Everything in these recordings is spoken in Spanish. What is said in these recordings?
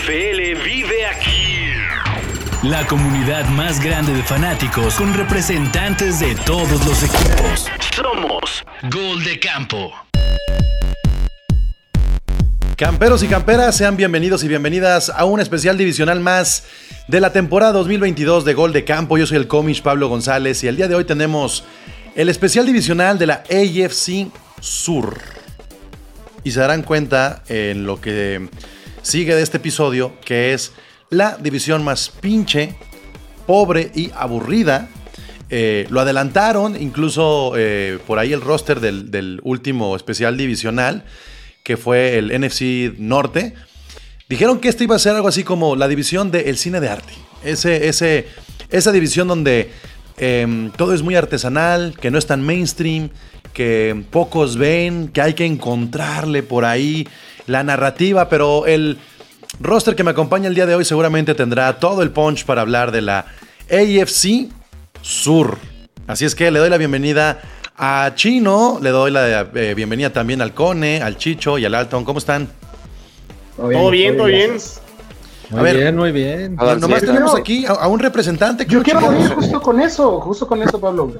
NFL vive aquí. La comunidad más grande de fanáticos con representantes de todos los equipos. Somos Gol de Campo. Camperos y camperas, sean bienvenidos y bienvenidas a un especial divisional más de la temporada 2022 de Gol de Campo. Yo soy el comish Pablo González y el día de hoy tenemos el especial divisional de la AFC Sur. Y se darán cuenta en lo que sigue de este episodio, que es la división más pinche, pobre y aburrida. Eh, lo adelantaron, incluso eh, por ahí el roster del, del último especial divisional, que fue el NFC Norte. Dijeron que esto iba a ser algo así como la división del cine de arte. Ese, ese, esa división donde em, todo es muy artesanal, que no es tan mainstream, que pocos ven, que hay que encontrarle por ahí la narrativa, pero el roster que me acompaña el día de hoy seguramente tendrá todo el punch para hablar de la AFC Sur. Así es que le doy la bienvenida a Chino, le doy la eh, bienvenida también al Cone, al Chicho y al Alton. ¿Cómo están? Todo bien, todo bien. Muy A ver, bien, muy bien. Nomás tenemos aquí a, a un representante. Yo quiero venir justo con eso, justo con eso, Pablo.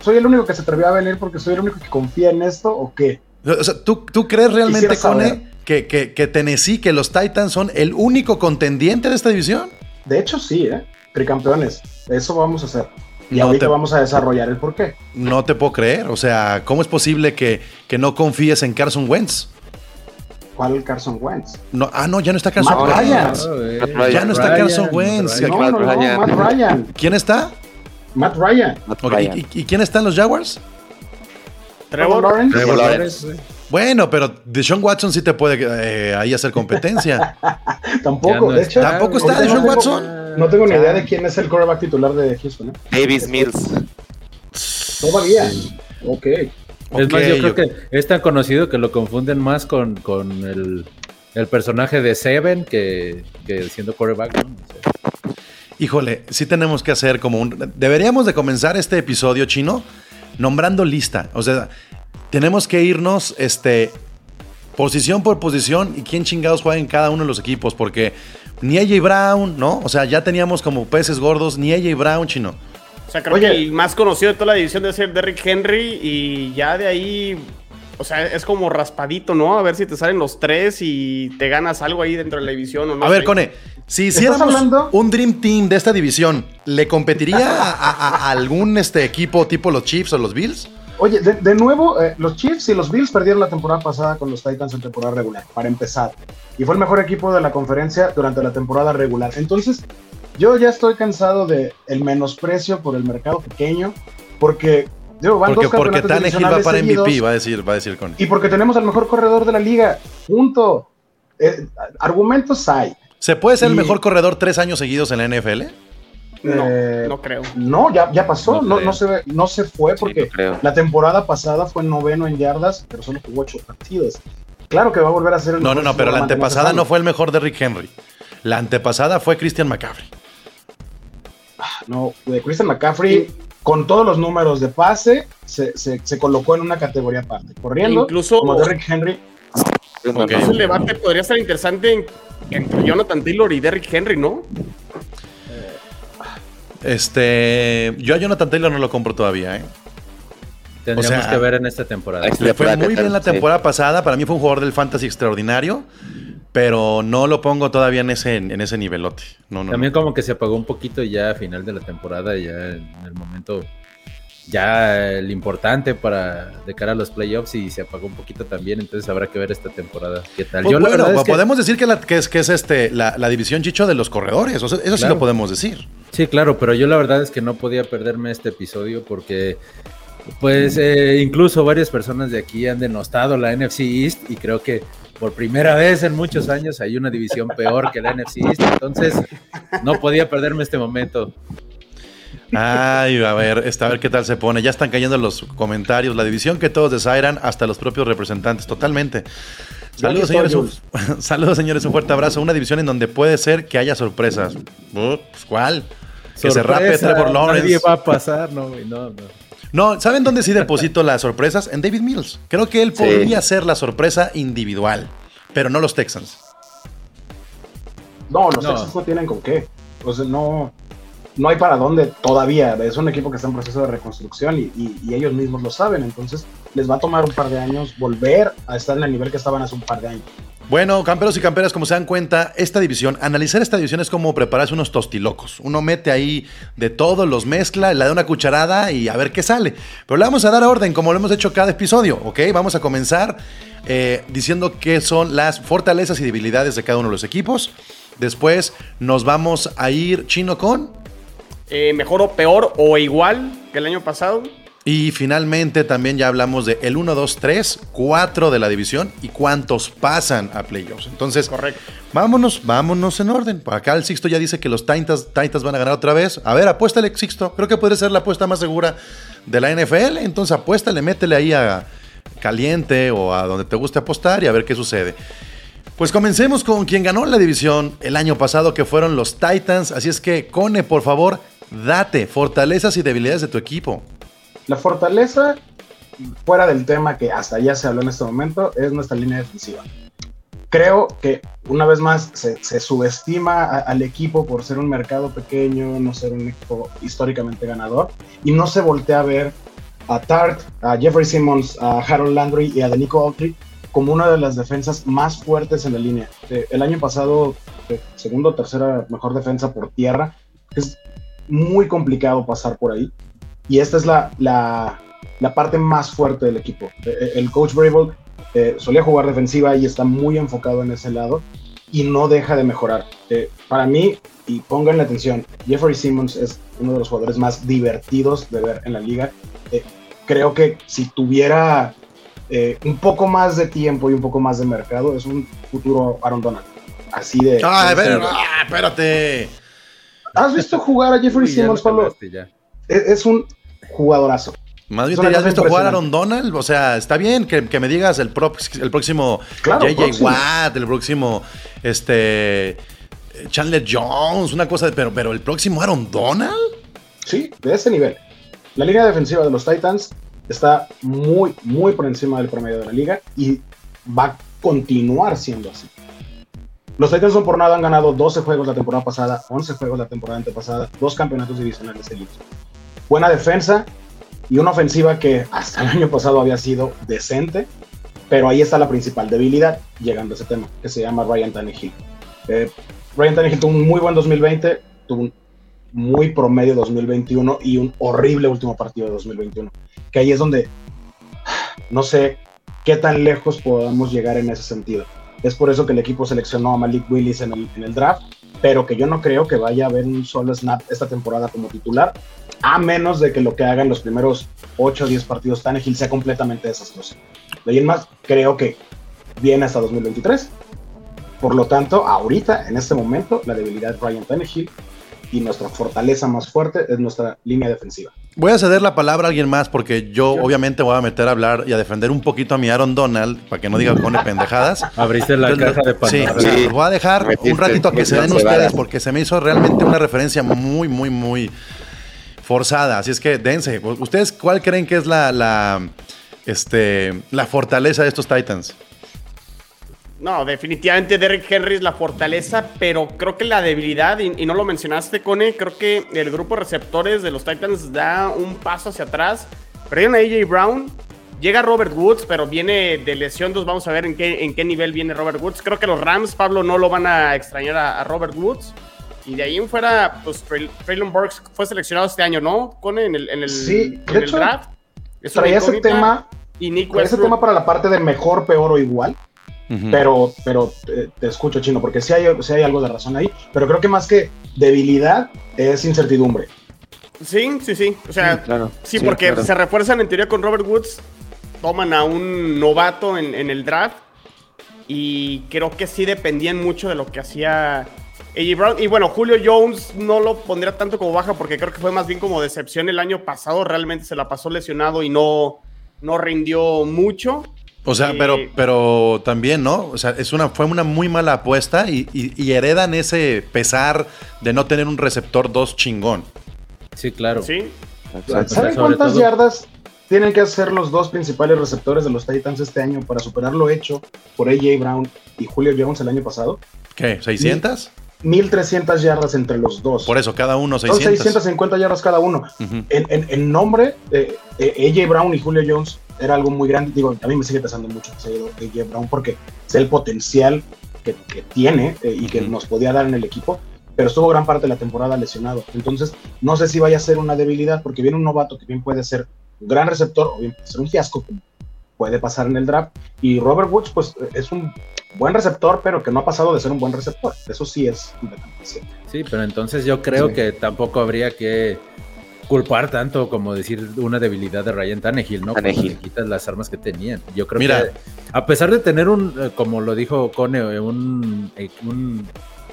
¿Soy el único que se atrevió a venir porque soy el único que confía en esto o qué? O sea, ¿tú, tú crees realmente, Quisiera Cone, saber. Que, que, que Tennessee, que los Titans son el único contendiente de esta división? De hecho, sí, ¿eh? Tricampeones. Eso vamos a hacer. Y No ahorita te- vamos a desarrollar el porqué. No te puedo creer. O sea, ¿cómo es posible que, que no confíes en Carson Wentz? ¿Cuál Carson Wentz? No, ah, no, ya no está Carson Matt. Ryan. Ya no está Carson Wentz. Ryan. No, Matt no, no, Ryan. Matt Ryan. ¿Quién está? Matt Ryan. Matt Ok, Ryan. ¿Y, y- y quién está en los Jaguars? Trevor Lawrence. Trevor Lawrence. Bueno, pero Deshaun Watson sí te puede eh, ahí hacer competencia. Tampoco, no de hecho. ¿Tampoco está Deshaun no Watson? No tengo ni idea de quién es el quarterback titular de Houston. ¿eh? Davis Mills. Todavía. Ok. Es más, yo creo que es tan conocido que lo confunden más con, con el, el personaje de Seven que, que siendo quarterback. ¿no? Híjole, sí tenemos que hacer como un... Deberíamos de comenzar este episodio chino nombrando lista. O sea, tenemos que irnos este, posición por posición y quién chingados juega en cada uno de los equipos. Porque ni AJ Brown, ¿no? O sea, ya teníamos como peces gordos, ni AJ Brown, chino. O sea, creo Oye. que el más conocido de toda la división debe ser Derrick Henry y ya de ahí, o sea, es como raspadito, ¿no? A ver si te salen los tres y te ganas algo ahí dentro de la división o no. A ver. Cone, si ¿Estás hiciéramos hablando? un Dream Team de esta división, ¿le competiría a, a- a algún este, equipo tipo los Chiefs o los Bills? Oye, de, de nuevo, eh, los Chiefs y los Bills perdieron la temporada pasada con los Titans en temporada regular, para empezar. Y fue el mejor equipo de la conferencia durante la temporada regular. Entonces, yo ya estoy cansado de el menosprecio por el mercado pequeño, porque digo, van Porque, dos porque Tannehill va para MVP, seguidos, va a decir, va a decir Cone. y porque tenemos al mejor corredor de la liga. Punto. Eh, argumentos hay. ¿Se puede ser el mejor corredor tres años seguidos en la NFL? No, Eh, no creo. No, ya, ya pasó, No no, se, no se fue porque la temporada pasada fue noveno en yardas, pero solo jugó ocho partidos. Claro que va a volver a ser el No, no, mejor no, pero la antepasada no fue el mejor de Rick Henry. La antepasada fue Christian McCaffrey. No, de Christian McCaffrey, con todos los números de pase, se, se- se colocó en una categoría aparte. Corriendo, Incluso- como Derrick Henry. Ok. Ese debate podría ser interesante en- entre Jonathan Taylor y Derrick Henry, ¿no? Este, yo a Jonathan Taylor no lo compro todavía, ¿eh? Tendríamos O sea, que ver en esta temporada. Le fue muy bien la Sí. temporada pasada. Para mí fue un jugador del fantasy extraordinario, pero no lo pongo todavía en ese, en ese nivelote. No, no, También no. como que se apagó un poquito ya a final de la temporada, ya en el momento ya el importante para de cara a los playoffs y se apagó un poquito también, entonces habrá que ver esta temporada qué tal. Pues Yo la bueno, verdad es que- podemos decir que, la- que es, que es este, la, la división chicho de los corredores. O sea, eso sí lo podemos decir. Sí, claro, pero yo la verdad es que no podía perderme este episodio porque, pues, eh, incluso varias personas de aquí han denostado la NFC East y creo que por primera vez en muchos años hay una división peor que la NFC East, entonces no podía perderme este momento. Ay, a ver, este, a ver qué tal se pone. Ya están cayendo los comentarios. La división que todos desairan, hasta los propios representantes, totalmente. Saludos, señores. Un, saludos, señores. Un fuerte abrazo. Una división en donde puede ser que haya sorpresas. Uh, pues, ¿Cuál? Que se rape Trevor Lawrence. Nadie va a pasar, no, güey, no, no. No, ¿saben dónde sí deposito las sorpresas? En David Mills. Creo que él Sí. podría ser la sorpresa individual, pero no los Texans. No, los No. Texans no tienen con qué. O sea, no, no hay para dónde todavía. Es un equipo que está en proceso de reconstrucción y, ellos mismos lo saben. Entonces, les va a tomar un par de años volver a estar en el nivel que estaban hace un par de años. Bueno, camperos y camperas, como se dan cuenta, esta división, analizar esta división es como prepararse unos tostilocos. Uno mete ahí de todo, los mezcla, le da una cucharada y a ver qué sale. Pero le vamos a dar orden, como lo hemos hecho cada episodio, ¿ok? Vamos a comenzar eh, diciendo qué son las fortalezas y debilidades de cada uno de los equipos. Después nos vamos a ir chino con. Eh, mejor o peor o igual que el año pasado. Y finalmente también ya hablamos de el 1, 2, 3, 4 de la división y cuántos pasan a playoffs. Entonces, Correcto. vámonos, vámonos en orden. Acá el Sixto ya dice que los Titans, Titans van a ganar otra vez. A ver, apuéstale, Sixto. Creo que puede ser la apuesta más segura de la NFL. Entonces, apuéstale, métele ahí a caliente o a donde te guste apostar y a ver qué sucede. Pues comencemos con quien ganó la división el año pasado, que fueron los Titans. Así es que, Cone, por favor, date fortalezas y debilidades de tu equipo. La fortaleza, fuera del tema que hasta ya se habló en este momento, es nuestra línea defensiva. Creo que una vez más se, se subestima a- al equipo por ser un mercado pequeño, no ser un equipo históricamente ganador, y no se voltea a ver a Tart, a Jeffrey Simmons, a Harold Landry y a Denico Autry como una de las defensas más fuertes en la línea. Eh, el año pasado, eh, segundo o tercera mejor defensa por tierra, es muy complicado pasar por ahí y esta es la, la, la parte más fuerte del equipo. Eh, El coach Brable eh, solía jugar defensiva y está muy enfocado en ese lado y no deja de mejorar. Eh, para mí, y pónganle atención, Jeffrey Simmons es uno de los jugadores más divertidos de ver en la liga. Eh, creo que si tuviera eh, un poco más de tiempo y un poco más de mercado, es un futuro Aaron Donald. Así de... ¡Ah, de- ver! ¡Ah, espérate! ¿Has visto jugar a Jeffrey Uy, Simmons, lo Pablo? Es, es un jugadorazo. Más bien has visto jugar a Aaron. Donald. O sea, está bien que, que me digas el, prox- el próximo Claro, JJ próximo. Watt, el próximo este Chandler Jones, una cosa, de- pero, pero el próximo Aaron Donald. Sí, de ese nivel. La línea defensiva de los Titans está muy, muy por encima del promedio de la liga y va a continuar siendo así. Los Titans no por nada han ganado 12 juegos la temporada pasada, 11 juegos la temporada antepasada, dos campeonatos divisionales seguidos. Buena defensa y una ofensiva que hasta el año pasado había sido decente, pero ahí está la principal debilidad, llegando a ese tema, que se llama Ryan Tannehill. Eh, Ryan Tannehill tuvo un muy buen 2020, tuvo un muy promedio 2021 y un horrible último partido de 2021. Que ahí es donde no sé qué tan lejos podamos llegar en ese sentido. Es por eso que el equipo seleccionó a Malik Willis en el, en el draft, pero que yo no creo que vaya a haber un solo snap esta temporada como titular, a menos de que lo que haga en los primeros 8 o 10 partidos Tannehill sea completamente desastroso. De ahí en más, creo que viene hasta 2023. Por lo tanto, ahorita, en este momento, la debilidad es Ryan Tannehill y nuestra fortaleza más fuerte es nuestra línea defensiva. Voy a ceder la palabra a alguien más porque yo obviamente voy a meter a hablar y a defender un poquito a mi Aaron Donald para que no diga que pone pendejadas. Abriste la Entonces, caja de sí, Pandora. Sí. los voy a dejar un ratito a que se den ustedes porque se me hizo realmente una referencia muy, muy, muy forzada. Así es que dense. ¿Ustedes cuál creen que es la, la, este, la fortaleza de estos Titans? No, definitivamente Derrick Henry es la fortaleza, pero creo que la debilidad, y, y no lo mencionaste, Cone, creo que el grupo de receptores de los Titans da un paso hacia atrás. Perdieron a AJ Brown, llega Robert Woods, pero viene de lesión, entonces vamos a ver en qué, en qué nivel viene Robert Woods. Creo que los Rams, Pablo, no lo van a extrañar a, a Robert Woods. Y de ahí en fuera, pues Traylon Burks fue seleccionado este año, ¿no? Cone, en el, en el, Sí, de en el hecho, draft. Es Traía ese tema, Y Nick traía ese tema para la parte de mejor, peor o igual. Pero, pero eh, te escucho, Chino, porque sí hay, sí hay algo de razón ahí. Pero creo que más que debilidad es incertidumbre. Sí, sí, sí. O sea, claro. Sí, Sí, porque claro. se refuerzan en teoría con Robert Woods, toman a un novato en, en el draft y creo que sí dependían mucho de lo que hacía AJ Brown. Y bueno, Julio Jones no lo pondría tanto como baja porque creo que fue más bien como decepción el año pasado. Realmente se la pasó lesionado y no, no rindió mucho. O sea, Eh, pero, pero también, ¿no? O sea, es una, fue una muy mala apuesta y, y- y heredan ese pesar de no tener un receptor 2 chingón. Sí, claro. Sí. Exacto. ¿Saben cuántas todo- yardas tienen que hacer los dos principales receptores de los Titans este año para superar lo hecho por AJ Brown y Julio Jones el año pasado? ¿Qué? ¿600? 1300 yardas entre los dos. Por eso, cada uno Son 600. 650 yardas cada uno. En, en- en nombre, eh, eh, AJ Brown y Julio Jones era algo muy grande. Digo, a mí me sigue pesando mucho ido AJ Brown porque sé el potencial que, que tiene eh, y que Ujú. nos podía dar en el equipo, pero estuvo gran parte de la temporada lesionado. Entonces, no sé si vaya a ser una debilidad porque viene un novato que bien puede ser un gran receptor o bien puede ser un fiasco, como puede pasar en el draft. Y Robert Woods, pues es un buen receptor, pero que no ha pasado de ser un buen receptor. Eso sí es completamente cierto. Sí, pero entonces yo creo Sí. que tampoco habría que culpar tanto como decir una debilidad de Ryan Tannehill, ¿no? Cuando Tannehill. le quitas las armas que tenían. Yo creo Mira. que a pesar de tener un, eh, como lo dijo Cone, eh, un, eh, un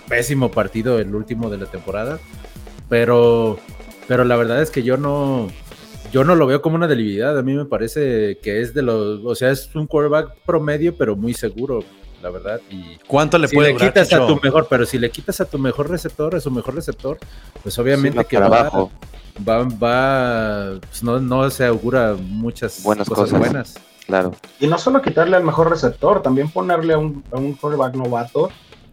pésimo partido el último de la temporada, pero, pero la verdad es que yo no, yo no lo veo como una debilidad. A mí me parece que es de los, o sea, es un quarterback promedio, pero muy seguro, la verdad. Y ¿Cuánto le si puede le durar, quitas a tu mejor, pero si le quitas a tu mejor receptor, a su mejor receptor, pues obviamente que para va, abajo. Va, va, pues no, no se augura muchas Buenas cosas, cosas. buenas. Claro. Y no solo quitarle al mejor receptor, también ponerle a un, a un quarterback novato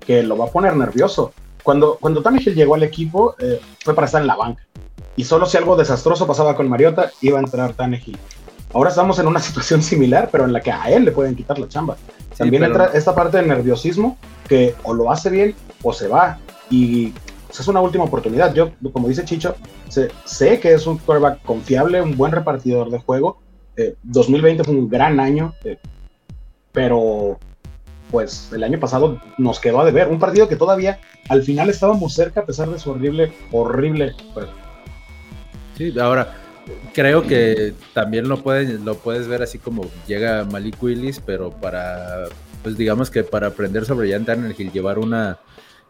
que lo va a poner nervioso. Cuando, cuando Tannehill llegó al equipo, eh, fue para estar en la banca. Y solo si algo desastroso pasaba con Mariota, iba a entrar Tannehill. Ahora estamos en una situación similar, pero en la que a él le pueden quitar la chamba. También pero- entra esta parte de nerviosismo que o lo hace bien o se va. Y es una última oportunidad. Yo, como dice Chicho, sé, sé que es un quarterback confiable, un buen repartidor de juego. Eh, 2020 fue un gran año, eh, pero pues el año pasado nos quedó a deber. Un partido que todavía al final estábamos cerca a pesar de su horrible, horrible. Sí, ahora creo que también lo pueden, lo puedes ver así como llega Malik Willis, pero para, pues digamos que para aprender sobre Jan Tannehill, llevar una,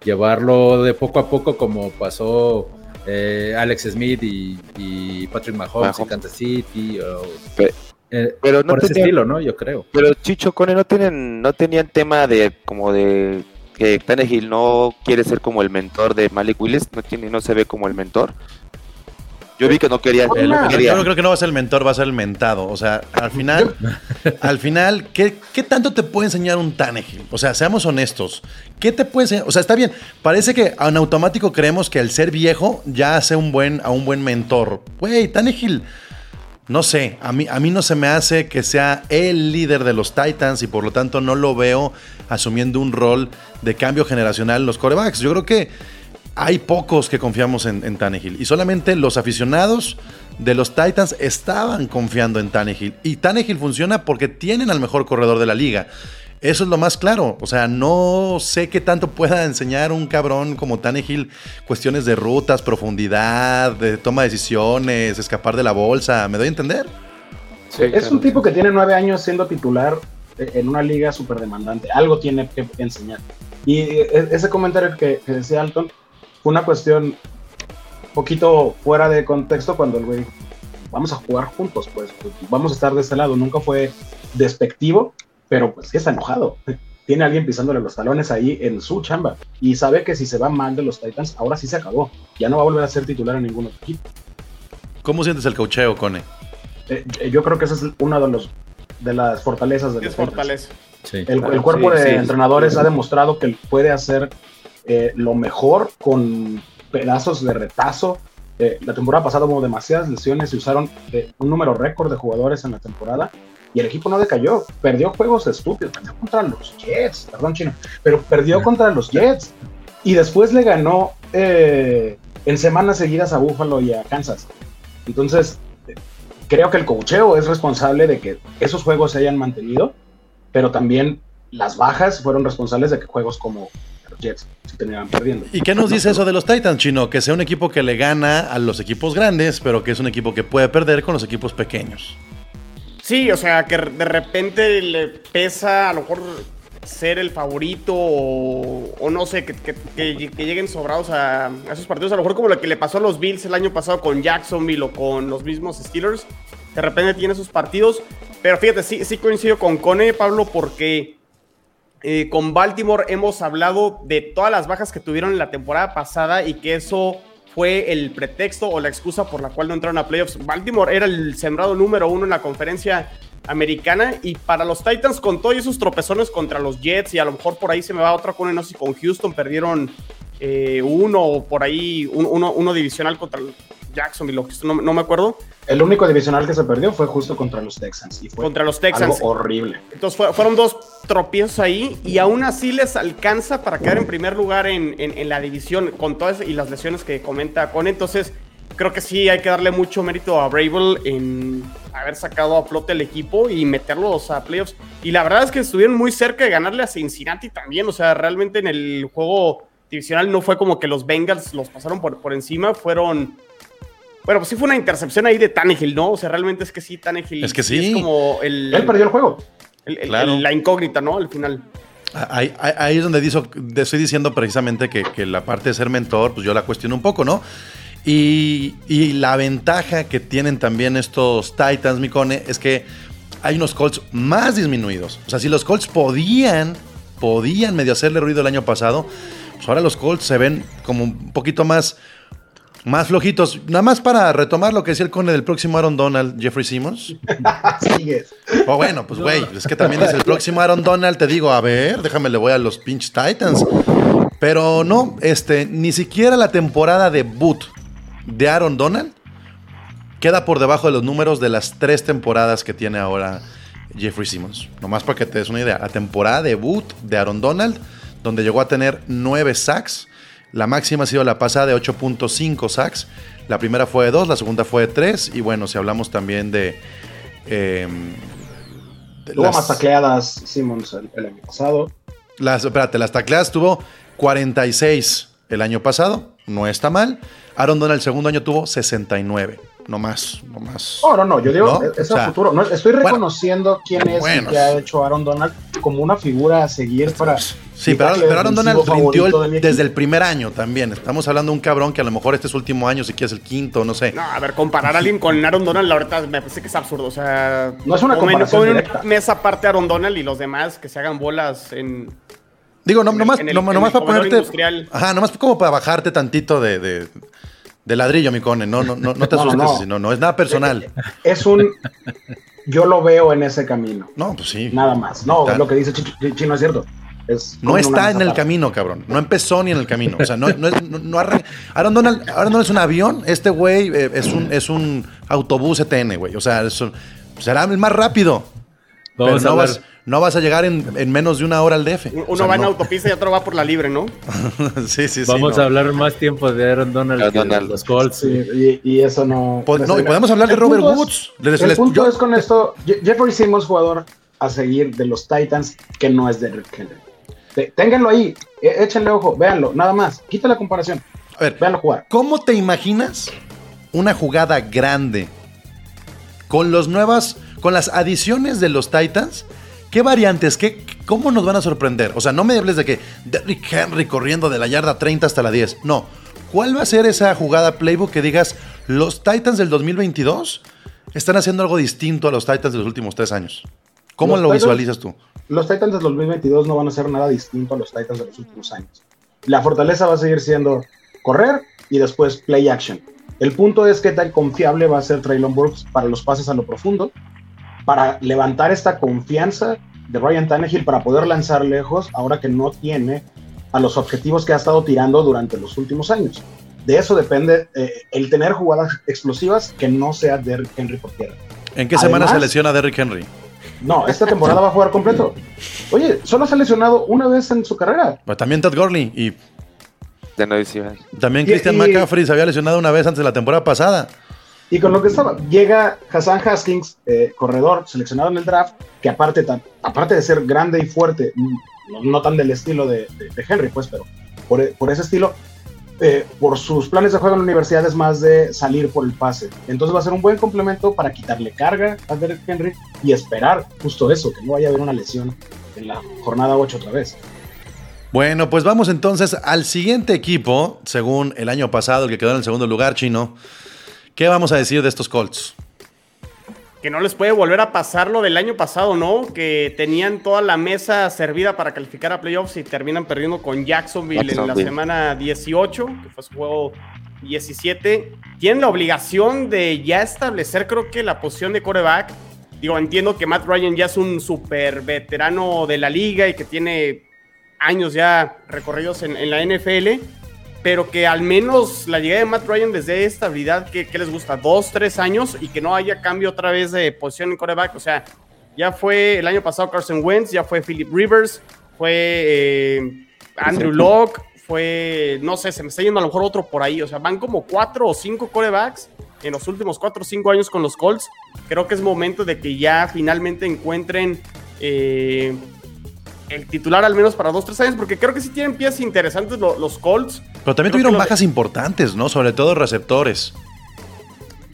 llevarlo de poco a poco como pasó eh, Alex Smith y, y Patrick Mahomes, en. Kansas City, o, Pe- eh, Pero no por ese tenían- estilo, ¿no? Yo creo. Pero Chicho Cone no tienen, no tenían tema de como de que Tannehill no quiere ser como el mentor de Malik Willis, no tiene, no se ve como el mentor. Yo vi que no quería, El- no Yo, quería. yo creo que no va a ser el mentor, va a ser el mentado. O sea, al final, al final, ¿qué, qué tanto te puede enseñar un Tannehill? O sea, seamos honestos. ¿Qué te puede enseñar? O sea, está bien. Parece que en automático creemos que el ser viejo ya hace un buen, a un buen mentor. Güey, Tannehill, no sé, a mí, a mí no se me hace que sea el líder de los Titans y por lo tanto no lo veo asumiendo un rol de cambio generacional en los corebacks. Yo creo que hay pocos que confiamos en, en Tannehill y solamente los aficionados de los Titans estaban confiando en Tannehill. Y Tannehill funciona porque tienen al mejor corredor de la liga. Eso es lo más claro. O sea, no sé qué tanto pueda enseñar un cabrón como Tannehill cuestiones de rutas, profundidad, de toma de decisiones, escapar de la bolsa. ¿Me doy a entender? es un tipo que tiene nueve años siendo titular eh, en una liga súper demandante. Algo tiene que enseñar. Y eh, ese comentario que, que decía Alton fue una cuestión poquito fuera de contexto cuando el güey vamos a jugar juntos, pues, pues, vamos a estar de este lado. Nunca fue despectivo, pero pues sí está enojado. Tiene a alguien pisándole los talones ahí en su chamba y sabe que si se va mal de los Titans, ahora sí se acabó. Ya no va a volver a ser titular en ningún otro equipo. ¿Cómo sientes el cocheo, Cone? Eh, yo creo que esa es una de, los, de las fortalezas de los Es Titans. fortaleza. Sí. El, Claro, el cuerpo sí, de sí. entrenadores ha demostrado que puede hacer eh, lo mejor con pedazos de retazo. Eh, la temporada pasada hubo demasiadas lesiones y usaron eh, un número récord de jugadores en la temporada y el equipo no decayó. Perdió juegos estúpidos. Perdió contra los Jets, perdón, chino, pero perdió contra los Jets y después le ganó eh, en semanas seguidas a Buffalo y a Kansas. Entonces, creo que el cocheo es responsable de que esos juegos se hayan mantenido pero también las bajas fueron responsables de que juegos como Jets se terminaran perdiendo. ¿Y qué nos dice eso de los Titans, Chino? Que sea un equipo que le gana a los equipos grandes, pero que es un equipo que puede perder con los equipos pequeños. Sí, o sea, que de repente le pesa a lo mejor ser el favorito o, o no sé, que, que- que- que lleguen sobrados a, a esos partidos. A lo mejor como lo que le pasó a los Bills el año pasado con Jacksonville o con los mismos Steelers. De repente tiene esos partidos. Pero fíjate, sí, sí coincido con Cone, Pablo, porque eh, con Baltimore hemos hablado de todas las bajas que tuvieron en la temporada pasada y que eso fue el pretexto o la excusa por la cual no entraron a playoffs. Baltimore era el sembrado número uno en la conferencia americana y para los Titans con todos esos tropezones contra los Jets y a lo mejor por ahí se me va otra con no sé con Houston perdieron eh, uno o por ahí, un- uno, uno divisional contra Jacksonville, lo que- no, no me acuerdo, El único divisional que se perdió fue justo contra los Texans. Y fue contra los Texans. algo horrible. Entonces fue- fueron dos tropiezos ahí y aún así les alcanza para quedar en primer lugar en, en- en la división con todas y las lesiones que comenta con. Entonces creo que sí hay que darle mucho mérito a Bravel en haber sacado a flote el equipo y meterlos a playoffs. Y la verdad es que estuvieron muy cerca de ganarle a Cincinnati también. O sea, realmente en el juego divisional no fue como que los Bengals los pasaron por, por encima, fueron... Bueno, pues sí fue una intercepción ahí de Tannehill, ¿no? O sea, realmente es que sí, Tannehill Es que sí. es como el... Él perdió el juego. El- el- Claro. el- la incógnita, ¿no? Al final. Ahí, ahí- ahí es donde dizo- estoy diciendo precisamente que, que la parte de ser mentor, pues yo la cuestiono un poco, ¿no? Y, y la ventaja que tienen también estos Titans, Micone, es que hay unos Colts más disminuidos. O sea, si los Colts podían, podían medio hacerle ruido el año pasado, pues ahora los Colts se ven como un poquito más, más flojitos. Nada más para retomar lo que decía el Cone del próximo Aaron Donald, Jeffrey Simmons. Sigues. Oh, bueno, pues güey, es que también es el próximo Aaron Donald. Te digo, a ver, déjame le voy a los pinch Titans. Pero no, este, ni siquiera la temporada de boot de Aaron Donald queda por debajo de los números de las tres temporadas que tiene ahora Jeffrey Simmons. Nomás para que te des una idea. La temporada de boot de Aaron Donald, donde llegó a tener nueve sacks. La máxima ha sido la pasada de 8.5 sacks. La primera fue de 2, la segunda fue de 3. Y bueno, si hablamos también de. eh, de Tuvo las- más tacleadas Simmons el, el año pasado. las, espérate, las tacleadas tuvo 46 el año pasado, no está mal. Aaron Donald el segundo año tuvo 69, no más, no más. Oh, no, no, yo digo, ¿No? es O sea, futuro. No, estoy bueno. reconociendo quién es Bueno. y que ha hecho Aaron Donald como una figura a seguir para. Sí, pero, pero Aaron Donald rindió el- desde el primer año también. Estamos hablando de un cabrón que a lo mejor este es su último año, si quieres el quinto, no sé. No, a ver, comparar a alguien con Aaron Donald, la verdad me parece que es absurdo. O sea, No es una comparación comen directa. una mesa aparte Aaron Donald y los demás que se hagan bolas en. Digo, no, en el- nomás, el- nomás para ponerte. industrial. Ajá, nomás como para bajarte tantito de, de, de ladrillo, mi cone. No, no, no, no te no, asustes, no. no, no es nada personal. Es un. Yo lo veo en ese camino. No, pues sí. Nada más. No, lo que dice Chi- Chino es cierto. Es No está en el camino, cabrón. No empezó ni en el camino. O sea, no, no es. No, no arran- Aaron, Donald, Aaron Donald es un avión. Este güey eh, es, un, es un autobús ETN, güey. O sea, es un- será el más rápido. Pero Vamos a no vas, no vas a llegar en, en menos de una hora al DF. Uno O sea, va en autopista y otro va por la libre, ¿no? sí, sí, sí. Vamos no. a hablar más tiempo de Aaron Donald Aaron que de Donald. los Colts. Sí, y, y eso no. Po- no no, podemos hablar de El Robert punto es- Woods. Les- el les- punto yo- es con esto: Je- Jeffrey Simmons, jugador a seguir de los Titans, que no es de Rick Henry. Ténganlo ahí, e- échenle ojo, véanlo, nada más. Quita la comparación, A ver, véanlo jugar. ¿Cómo te imaginas una jugada grande con los nuevas, con las adiciones de los Titans? ¿Qué variantes? ¿Qué, ¿Cómo nos van a sorprender? O sea, no me hables de que Derrick Henry corriendo de la yarda 30 hasta la 10. No. ¿Cuál va a ser esa jugada playbook que digas, los Titans del 2022 están haciendo algo distinto a los Titans de los últimos tres años? ¿Cómo Los lo Titans- visualizas tú? Los Titans del 2022 no van a ser nada distinto a los Titans de los últimos años. La fortaleza va a seguir siendo correr y después play action. El punto es qué tan confiable va a ser Traylon Burks para los pases a lo profundo, para levantar esta confianza de Ryan Tannehill para poder lanzar lejos ahora que no tiene a los objetivos que ha estado tirando durante los últimos años. De eso depende eh, el tener jugadas explosivas que no sea Derrick Henry por tierra. ¿En qué semana se lesiona Derrick Henry? No, esta temporada va a jugar completo. Oye, solo se ha lesionado una vez en su carrera. Pues también Todd Gurley y De no también Christian y- McCaffrey se había lesionado una vez antes de la temporada pasada. Y con lo que estaba, llega Hassan Haskins, eh, corredor seleccionado en el draft, que aparte, tan- aparte de ser grande y fuerte, mm, no, no tan del estilo de, de- de Henry, pues, pero por, por ese estilo, eh, por sus planes de juego en la universidad es más de salir por el pase. Entonces va a ser un buen complemento para quitarle carga a Derek Henry y esperar justo eso, que no vaya a haber una lesión en la jornada 8 otra vez. Bueno, pues vamos entonces al siguiente equipo, según el año pasado, el que quedó en el segundo lugar, chino. ¿Qué vamos a decir de estos Colts? Que no les puede volver a pasar lo del año pasado, ¿no? Que tenían toda la mesa servida para calificar a playoffs y terminan perdiendo con Jacksonville, en la semana 18, que fue su juego 17. Tienen la obligación de ya establecer, creo que la posición de coreback. Digo, entiendo que Matt Ryan ya es un super veterano de la liga y que tiene años ya recorridos en, en la NFL. Pero que al menos la llegada de Matt Ryan desde esta estabilidad que, que les gusta, dos, tres años y que no haya cambio otra vez de posición en coreback. O sea, ya fue el año pasado Carson Wentz, ya fue Philip Rivers, fue eh, Andrew Locke, fue, no sé, se me está yendo a lo mejor otro por ahí. O sea, van como cuatro o cinco corebacks en los últimos cuatro o cinco años con los Colts. Creo que es momento de que ya finalmente encuentren eh, el titular al menos para dos, tres años, porque creo que sí tienen piezas interesantes lo- los Colts. Pero también Creo tuvieron de- bajas importantes, ¿no? Sobre todo receptores.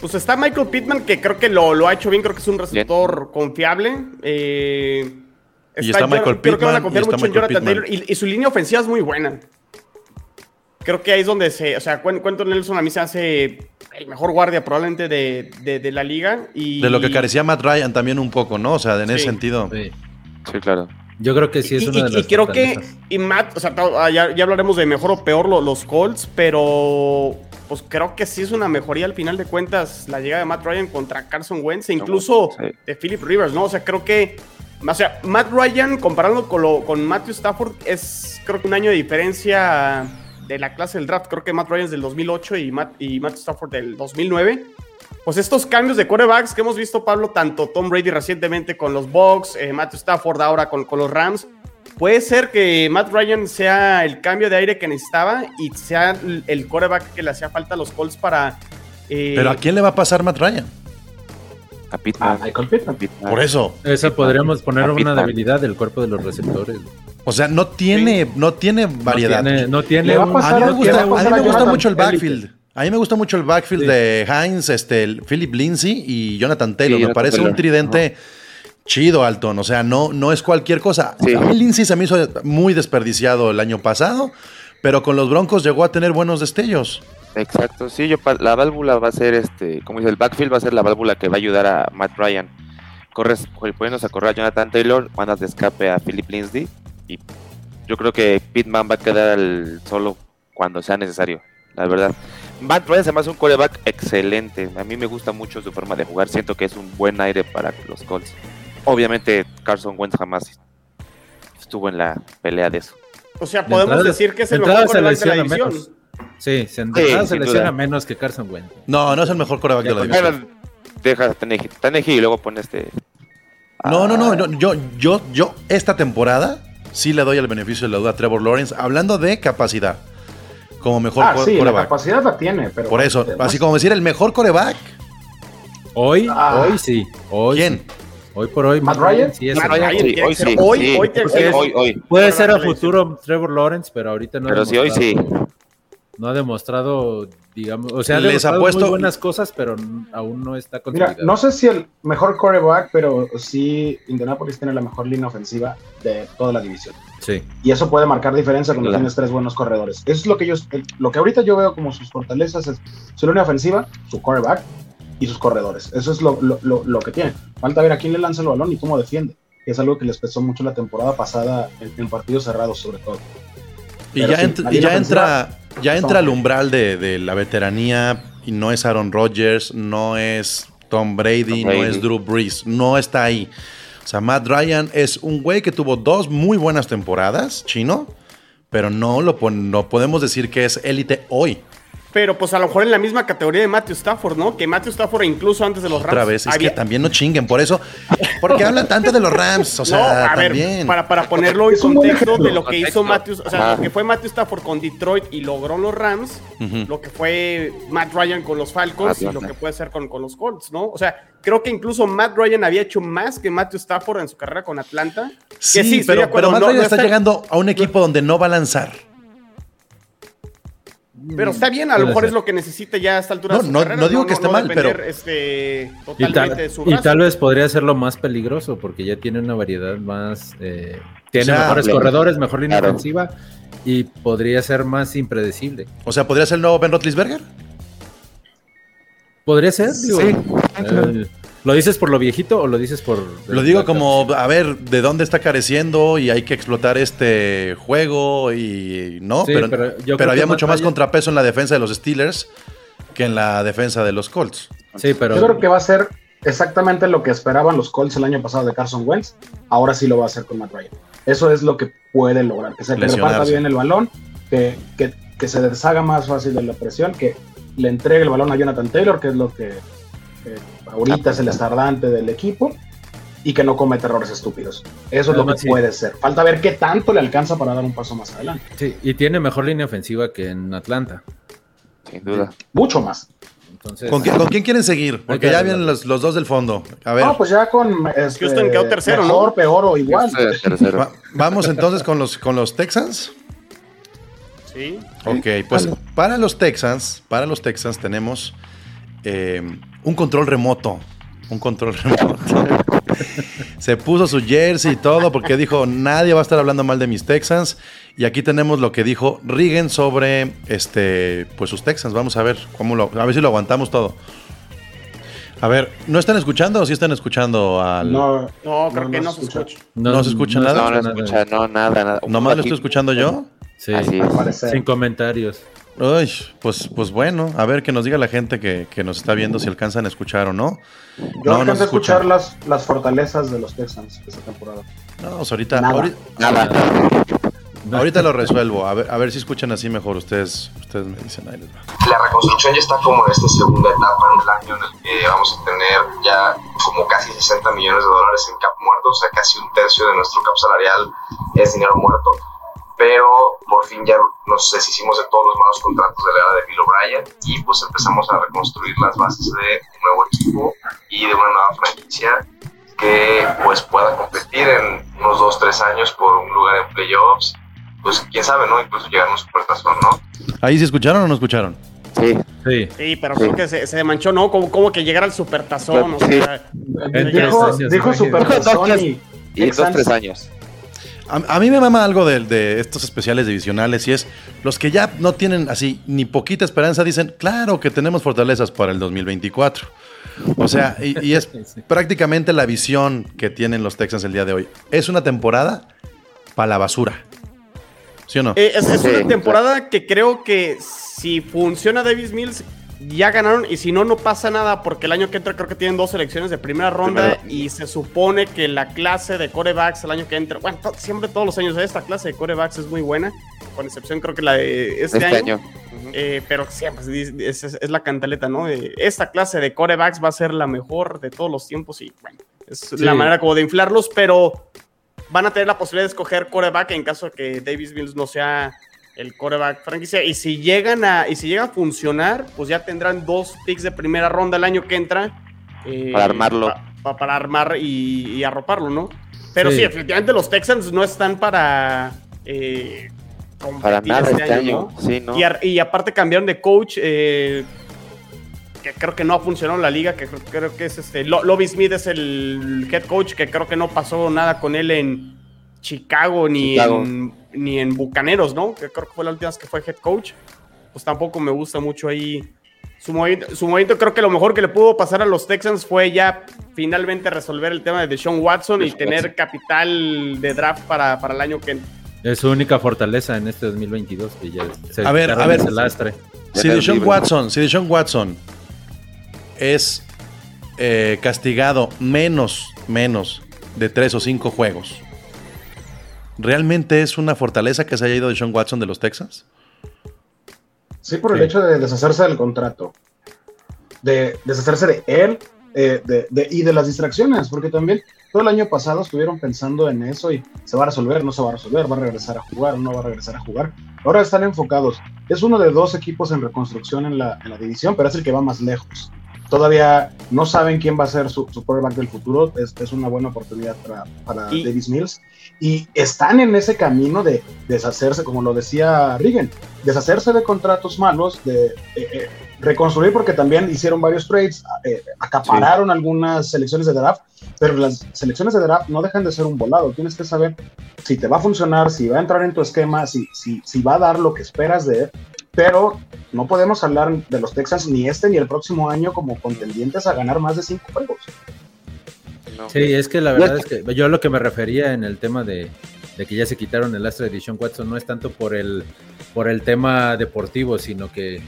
Pues está Michael Pittman, que creo que lo, lo ha hecho bien, creo que es un receptor confiable. Eh, Y está Michael Jon- creo que van a Pittman, confiar mucho en Jonathan Pittman. Taylor y, y su línea ofensiva es muy buena. Creo que ahí es donde se. O sea, Quentin Nelson a mí se hace el mejor guardia probablemente de, de- de la liga. Y, De lo que carecía Matt Ryan también un poco, ¿no? O sea, en ese sentido. Sí. Sí, claro. Yo creo que sí es y, una de y- las y creo que. Y Matt, o sea, ah, ya, ya hablaremos de mejor o peor lo- los Colts, pero. Pues creo que sí es una mejoría al final de cuentas la llegada de Matt Ryan contra Carson Wentz e incluso Sí. de Philip Rivers, ¿no? O sea, creo que. O sea, Matt Ryan, comparando con, lo- con Matthew Stafford, es creo que un año de diferencia de la clase del draft. Creo que Matt Ryan es del 2008 y, Matt, y Matthew Stafford del 2009. Pues estos cambios de quarterbacks que hemos visto, Pablo, tanto Tom Brady recientemente con los Bucks, eh, Matthew Stafford ahora con, con los Rams, puede ser que Matt Ryan sea el cambio de aire que necesitaba y sea el- quarterback que le hacía falta a los Colts para... eh, Pero ¿a quién le va a pasar Matt Ryan? A Pittman. Por eso. Esa podríamos poner una debilidad del cuerpo de los receptores. O sea, no tiene, no tiene variedad. No tiene, no a un- pasar a mí me ¿qué gusta, va a a mí pasar me a gusta Jonathan mucho el Elite? backfield. A mí me gusta mucho el backfield Sí. de Hines, este, Philip Lindsay y Jonathan Taylor. Sí, me Jonathan parece un tridente chido, Alton. O sea, no, no es cualquier cosa. Sí. A mí Lindsay se me hizo muy desperdiciado el año pasado, pero con los Broncos llegó a tener buenos destellos. Exacto, sí, yo la válvula va a ser este, como dice, el backfield va a ser la válvula que va a ayudar a Matt Ryan. Corres, poniéndose a correr a Jonathan Taylor, mandas de escape a Philip Lindsay y yo creo que Pittman va a quedar al solo cuando sea necesario, la verdad. Matt Ryan se me hace un coreback excelente, a mí me gusta mucho su forma de jugar, siento que es un buen aire para los Colts. Obviamente Carson Wentz jamás estuvo en la pelea de eso. o sea, de podemos entrada- decir que es el mejor quarterback de la división. menos. Sí, se, Sí, se lesiona duda. menos que Carson Wentz. No, no es el mejor coreback de la división. Deja Tannehill y luego pone este... No, no, no, no, Yo, yo, yo, esta temporada sí le doy el beneficio de la duda a Trevor Lawrence, hablando de capacidad. Como mejor Ah, co- sí, la coreback. capacidad la tiene, pero. Por eso, además- así como decir el mejor coreback. Hoy, Ah. hoy sí. Hoy ¿Quién? Hoy por hoy, ¿Matt Ryan? sí es Matt Ryan. Sí, hoy sí, hoy, sí, hoy. Puede ser a futuro Trevor Lawrence, pero ahorita no ha Pero sí, hoy sí. demostrado- No ha demostrado, digamos, o sea, ha Les apuesto- muy buenas cosas, pero aún no está Mira, no sé si el mejor quarterback, pero sí Indianapolis tiene la mejor línea ofensiva de toda la división. Sí. Y eso puede marcar diferencia cuando Claro. tienes tres buenos corredores. Eso es lo que ellos, el- lo que ahorita yo veo como sus fortalezas es su línea ofensiva, su quarterback y sus corredores. Eso es lo, lo, lo, lo que tienen. Falta ver a quién le lanza el balón y cómo defiende. Que es algo que les pesó mucho la temporada pasada en, en partidos cerrados, sobre todo. Y Pero ya, sí, ent- la y línea ya entra, ya entra el umbral de, de la veteranía y no es Aaron Rodgers, no es Tom Brady, Tom no Brady. es Drew Brees, no está ahí. O sea, Matt Ryan es un güey que tuvo dos muy buenas temporadas, chino, pero no lo no podemos decir que es élite hoy. Pero pues a lo mejor en la misma categoría de Matthew Stafford, ¿no? Que Matthew Stafford incluso antes de los Rams. Otra vez, es había- que también no chinguen, por eso, porque hablan tanto de los Rams, o sea, no, a ver, para, para ponerlo en contexto de lo que hizo. Matthew, o sea, lo que fue Matthew Stafford con Detroit y logró los Rams, lo que fue Matt Ryan con los Falcons y lo que puede ser con, con los Colts, ¿no? O sea, creo que incluso Matt Ryan había hecho más que Matthew Stafford en su carrera con Atlanta. Que Sí, pero, Matt no- Ryan no está está- llegando a un equipo donde no va a lanzar. Pero está bien, a lo mejor ser. es lo que necesita ya a esta altura No, de su no- carrera. no digo que esté mal, pero- Este, Y totalmente tal, de su y tal vez podría ser lo más peligroso, porque ya tiene una variedad más. eh, tiene O sea, mejores claro. corredores, mejor línea Claro. ofensiva y podría ser más impredecible. O sea, ¿podría ser el nuevo Ben Roethlisberger? Podría ser, digo. Sí. eh, ¿Lo dices por lo viejito o lo dices por.? Lo digo como, a ver, ¿de dónde está careciendo? Y hay que explotar este juego y no, Sí, pero, pero yo pero había mucho más contrapeso en la defensa de los Steelers que en la defensa de los Colts. Sí, pero. Yo creo que va a ser exactamente lo que esperaban los Colts el año pasado de Carson Wentz. Ahora sí lo va a hacer con Matt Ryan. Eso es lo que puede lograr, que se que reparta bien el balón, que, que que se deshaga más fácil de la presión, que le entregue el balón a Jonathan Taylor, que es lo que eh, ahorita es el estardante del equipo, y que no cometa errores estúpidos. Eso es lo que sí. puede ser. Falta ver qué tanto le alcanza para dar un paso más adelante. Sí, y tiene mejor línea ofensiva que en Atlanta. Sin duda. Mucho más. Entonces, ¿Con, quién, con quién quieren seguir? Porque ya vienen los, los dos del fondo. A ver, No, pues ya con este, Houston quedó tercero, ¿no? mejor, peor o igual. Estoy de tercero. va- vamos entonces con los, con los Texans. Sí. Ok, pues para los Texans, para los Texans tenemos eh, un control remoto. Un control remoto. Se puso su jersey y todo porque dijo, nadie va a estar hablando mal de mis Texans. Y aquí tenemos lo que dijo Rigen sobre este, pues sus Texans. Vamos a ver cómo lo, a ver si lo aguantamos todo. A ver, ¿no están escuchando o sí están escuchando al... No, No, creo que no se escucha. escucha. ¿No se escucha nada? No, no escucha, no, nada, nada. ¿Nomás lo estoy escuchando yo? Sí, Así es. sin comentarios. Uy, pues, pues bueno, a ver que nos diga la gente que, que nos está viendo si alcanzan a escuchar o no. Yo No, alcancé a escuchar escucha. las, las fortalezas de los Texans esta temporada. No, pues ahorita, Nada. ahorita, Nada. ahorita lo resuelvo. A ver, a ver si escuchan así mejor. Ustedes, ustedes me dicen. Ahí les va. la reconstrucción ya está como en esta segunda etapa en el año en el que vamos a tener ya como casi 60 millones de dólares en cap muerto, o sea, casi un tercio de nuestro cap salarial es dinero muerto. Pero por fin ya nos deshicimos de todos los malos contratos de la era de Bill O'Brien y pues empezamos a reconstruir las bases de un nuevo equipo y de una nueva franquicia que pues pueda competir en unos 2-3 años por un lugar en playoffs. Pues quién sabe, ¿no? Incluso llegar a un supertazón, ¿no? ¿Ahí sí escucharon o no escucharon? Sí, Sí. Sí, pero Sí. creo que se, se manchó, ¿no? Como, como que llegar al supertazón. O Sí. sea, En Dijo, dijo. Supertazón y y en dos, tres años. A, a mí me mama algo de, de estos especiales divisionales y es los que ya no tienen así ni poquita esperanza dicen, claro que tenemos fortalezas para el 2024. O sea, y, y es Sí. prácticamente la visión que tienen los Texans el día de hoy. Es una temporada para la basura. ¿Sí o no? Eh, es, es una temporada que creo que si funciona Davis Mills, ya ganaron. Y si no, no pasa nada. Porque el año que entra creo que tienen dos selecciones de primera ronda. Y se supone que la clase de corebacks el año que entra. Bueno, to- siempre todos los años esta clase de corebacks es muy buena. Con excepción creo que la de este, Este año. año. Eh, pero siempre es, es- es la cantaleta, ¿no? Esta clase de corebacks va a ser la mejor de todos los tiempos y bueno, es la manera como de inflarlos, pero van a tener la posibilidad de escoger coreback en caso de que Davis Mills no sea el coreback franquicia. Y si llegan a, y si llega a funcionar, pues ya tendrán dos picks de primera ronda el año que entra. eh, Para armarlo. pa- pa- para armar y, y arroparlo, ¿no? Pero sí. Sí. definitivamente los Texans no están para. eh, competir Para nada este ¿no? año. Sí, ¿no? Y, ar- y aparte cambiaron de coach, eh, que creo que no ha funcionado en la liga, que creo, creo que es este, Lo- Lobby Smith es el head coach, que creo que no pasó nada con él en Chicago ni, Chicago. En, ni en Bucaneros, ¿no? Que creo que fue la última vez que fue head coach. Pues tampoco me gusta mucho ahí su movimiento. Su movimiento creo que lo mejor que le pudo pasar a los Texans fue ya finalmente resolver el tema de Deshaun Watson y tener Watson. capital de draft para, para el año que. Es su única fortaleza en este 2022 que ya se A ver, a ver. lastre. Si Deshaun. Watson, si Deshaun Watson es eh, castigado menos, menos de tres o cinco juegos, ¿realmente es una fortaleza que se haya ido Deshaun Watson de los Texans? Sí, por el Sí. hecho de deshacerse del contrato, de deshacerse de él eh, de- de- y de las distracciones, porque también todo el año pasado estuvieron pensando en eso y se va a resolver, no se va a resolver, va a regresar a jugar, no va a regresar a jugar. Ahora están enfocados. Es uno de dos equipos en reconstrucción en la, en la división, pero es el que va más lejos. Todavía no saben quién va a ser su, su quarterback del futuro. Es, es una buena oportunidad para, para Y- Davis Mills. Y están en ese camino de deshacerse, como lo decía Rigen, deshacerse de contratos malos, de eh, eh, reconstruir, porque también hicieron varios trades, eh, acapararon algunas selecciones de draft, pero las selecciones de draft no dejan de ser un volado. Tienes que saber si te va a funcionar, si va a entrar en tu esquema, si, si, si va a dar lo que esperas de él. Pero no podemos hablar de los Texans ni este ni el próximo año como contendientes a ganar más de cinco juegos. No. Sí, es que la verdad es que yo lo que me refería en el tema de, de que ya se quitaron el lastre de Dishon Watson no es tanto por el, por el tema deportivo, sino que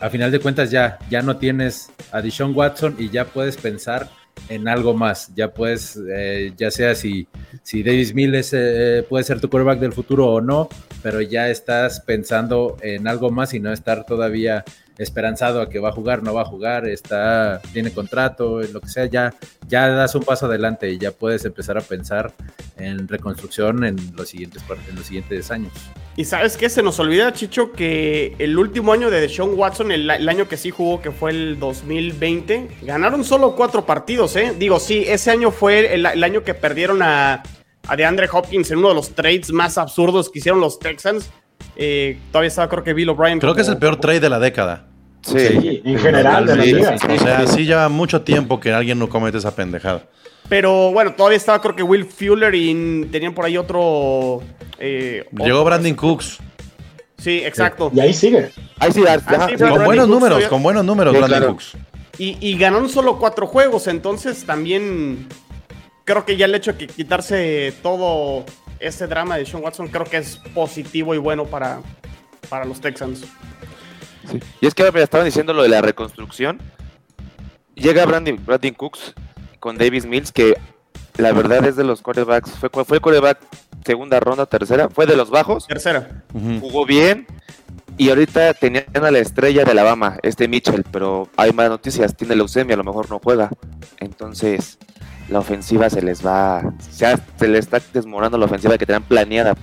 a final de cuentas ya, ya no tienes a Dishon Watson y ya puedes pensar en algo más. Ya puedes, eh, ya sea si, si Davis Mills eh, puede ser tu quarterback del futuro o no, pero ya estás pensando en algo más y no estar todavía esperanzado a que va a jugar, no va a jugar, está, tiene contrato, lo que sea, ya, ya das un paso adelante y ya puedes empezar a pensar en reconstrucción en los siguientes, en los siguientes años. Y sabes qué, se nos olvida, Chicho, que el último año de Deshaun Watson, el, el, año que sí jugó, que fue el 2020, ganaron solo cuatro partidos, ¿eh? Digo, sí, ese año fue el, el año que perdieron a, a DeAndre Hopkins en uno de los trades más absurdos que hicieron los Texans. Eh, todavía estaba, creo que Bill O'Brien. Creo como, que es el peor trade de la década. Sí, sí en general de la liga. O sea, sí lleva mucho tiempo que alguien no comete esa pendejada. Pero bueno, todavía estaba creo que Will Fuller y tenían por ahí otro... Eh, Llegó otro, Brandon Cooks. Sí, exacto. Y ahí sigue. Ahí sí, ah, sí, con buenos Cooks números, todavía- con buenos números, Brandon claro. Cooks. Y, y ganaron solo cuatro juegos, entonces también creo que ya el hecho de que quitarse todo ese drama de Sean Watson creo que es positivo y bueno para, para los Texans. Sí. Y es que me estaban diciendo lo de la reconstrucción. Llega Brandon, Brandon Cooks con Davis Mills, que la verdad es de los quarterbacks. Fue, fue el quarterback segunda ronda, tercera. Fue de los bajos. Tercera. Jugó bien. Y ahorita tenían a la estrella de Alabama, este Mitchell. Pero hay malas noticias. Tiene leucemia, a lo mejor no juega. Entonces, la ofensiva se les va. Se, ha- se les está desmoronando la ofensiva que tenían planeada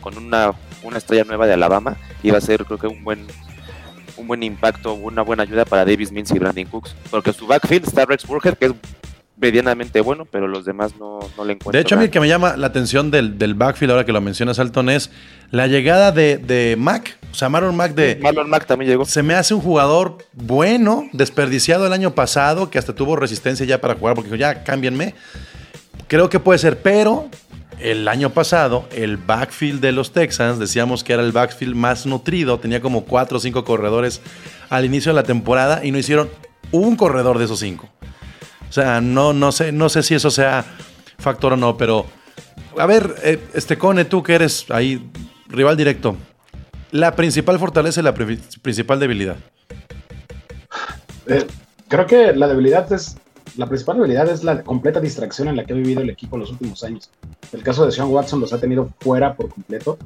con una, una estrella nueva de Alabama. Y va a ser, creo que, un buen un buen impacto, una buena ayuda para Davis Mills y Brandon Cooks. Porque su backfield está Rex Burkhead, que es medianamente bueno, pero los demás no, no le encuentran. De hecho, a mí el que me llama la atención del, del backfield, ahora que lo mencionas, Alton, es la llegada de, de Mac. O sea, Marlon Mack de, Marlon Mack también llegó. se me hace un jugador bueno, desperdiciado el año pasado, que hasta tuvo resistencia ya para jugar, porque dijo, ya, cámbienme. Creo que puede ser, pero el año pasado, el backfield de los Texans, decíamos que era el backfield más nutrido, tenía como cuatro o cinco corredores al inicio de la temporada y no hicieron un corredor de esos cinco. O sea, no, no, sé, no sé si eso sea factor o no, pero a ver, eh, este Cone, tú que eres ahí rival directo, la principal fortaleza y la pri- principal debilidad. Eh, creo que la debilidad es. La principal debilidad es la completa distracción en la que ha vivido el equipo en los últimos años. El caso de Sean Watson los ha tenido fuera por completo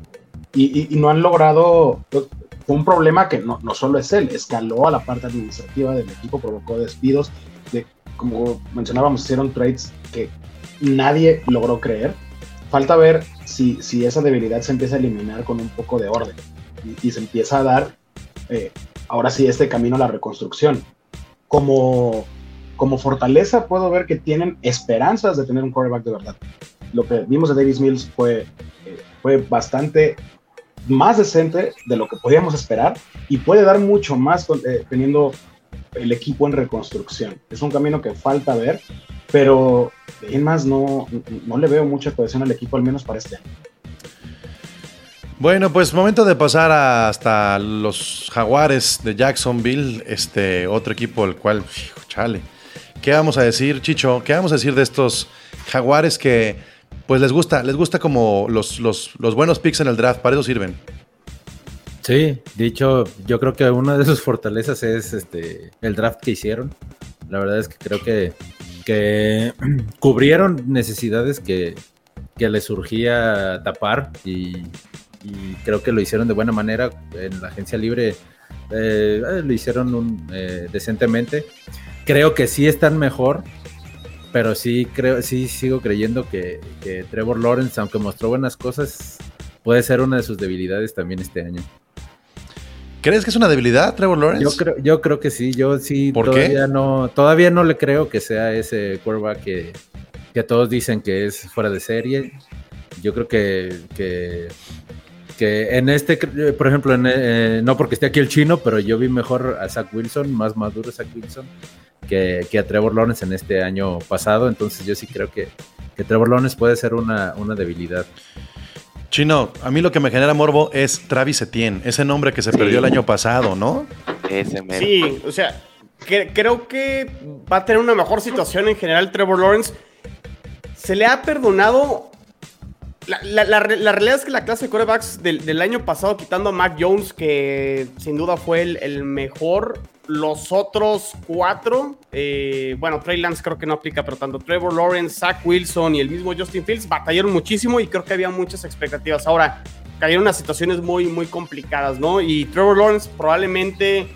y, no han logrado. Fue un problema que no, solo es él, escaló a la parte administrativa del equipo, provocó despidos. De, como mencionábamos, hicieron trades que nadie logró creer. Falta ver si, esa debilidad se empieza a eliminar con un poco de orden y, y se empieza a dar eh, ahora sí este camino a la reconstrucción. Como, como fortaleza puedo ver que tienen esperanzas de tener un quarterback de verdad. Lo que vimos de Davis Mills fue, eh, fue bastante más decente de lo que podíamos esperar y puede dar mucho más eh, teniendo el equipo en reconstrucción. Es un camino que falta ver, pero en más no, no le veo mucha cohesión al equipo, al menos para este año. Bueno, pues momento de pasar hasta los Jaguares de Jacksonville, este otro equipo el cual, hijo, chale. ¿Qué vamos a decir, Chicho? ¿Qué vamos a decir de estos Jaguares que pues les gusta, les gusta como los, los, buenos picks en el draft, para eso sirven? Sí, dicho, yo creo que una de sus fortalezas es este el draft que hicieron. La verdad es que creo que, que cubrieron necesidades que, que les surgía tapar y, creo que lo hicieron de buena manera. En la agencia libre eh, lo hicieron eh, decentemente. Creo que sí están mejor, pero sí creo, sí sigo creyendo que, que Trevor Lawrence, aunque mostró buenas cosas, puede ser una de sus debilidades también este año. ¿Crees que es una debilidad, Trevor Lawrence? Yo creo, yo creo que sí, yo sí ¿Por todavía qué? no, todavía no le creo que sea ese quarterback que, que todos dicen que es fuera de serie. Yo creo que, que, que en este, por ejemplo, en, eh, no porque esté aquí el chino, pero yo vi mejor a Zach Wilson, más maduro Zach Wilson, que, que a Trevor Lawrence en este año pasado. Entonces yo sí creo que, que Trevor Lawrence puede ser una, una debilidad. Chino, a mí lo que me genera morbo es Travis Etienne, ese nombre que se Sí. perdió el año pasado, ¿no? Ese mero. Sí, o sea, que- creo que va a tener una mejor situación en general Trevor Lawrence. Se le ha perdonado La, la- la re- la realidad es que la clase de corebacks del, del año pasado, quitando a Mac Jones, que sin duda fue el, el mejor, los otros cuatro, eh, bueno, Trey Lance creo que no aplica, pero tanto Trevor Lawrence, Zach Wilson y el mismo Justin Fields batallaron muchísimo y creo que había muchas expectativas. Ahora, cayeron a situaciones muy, muy complicadas, ¿no? Y Trevor Lawrence probablemente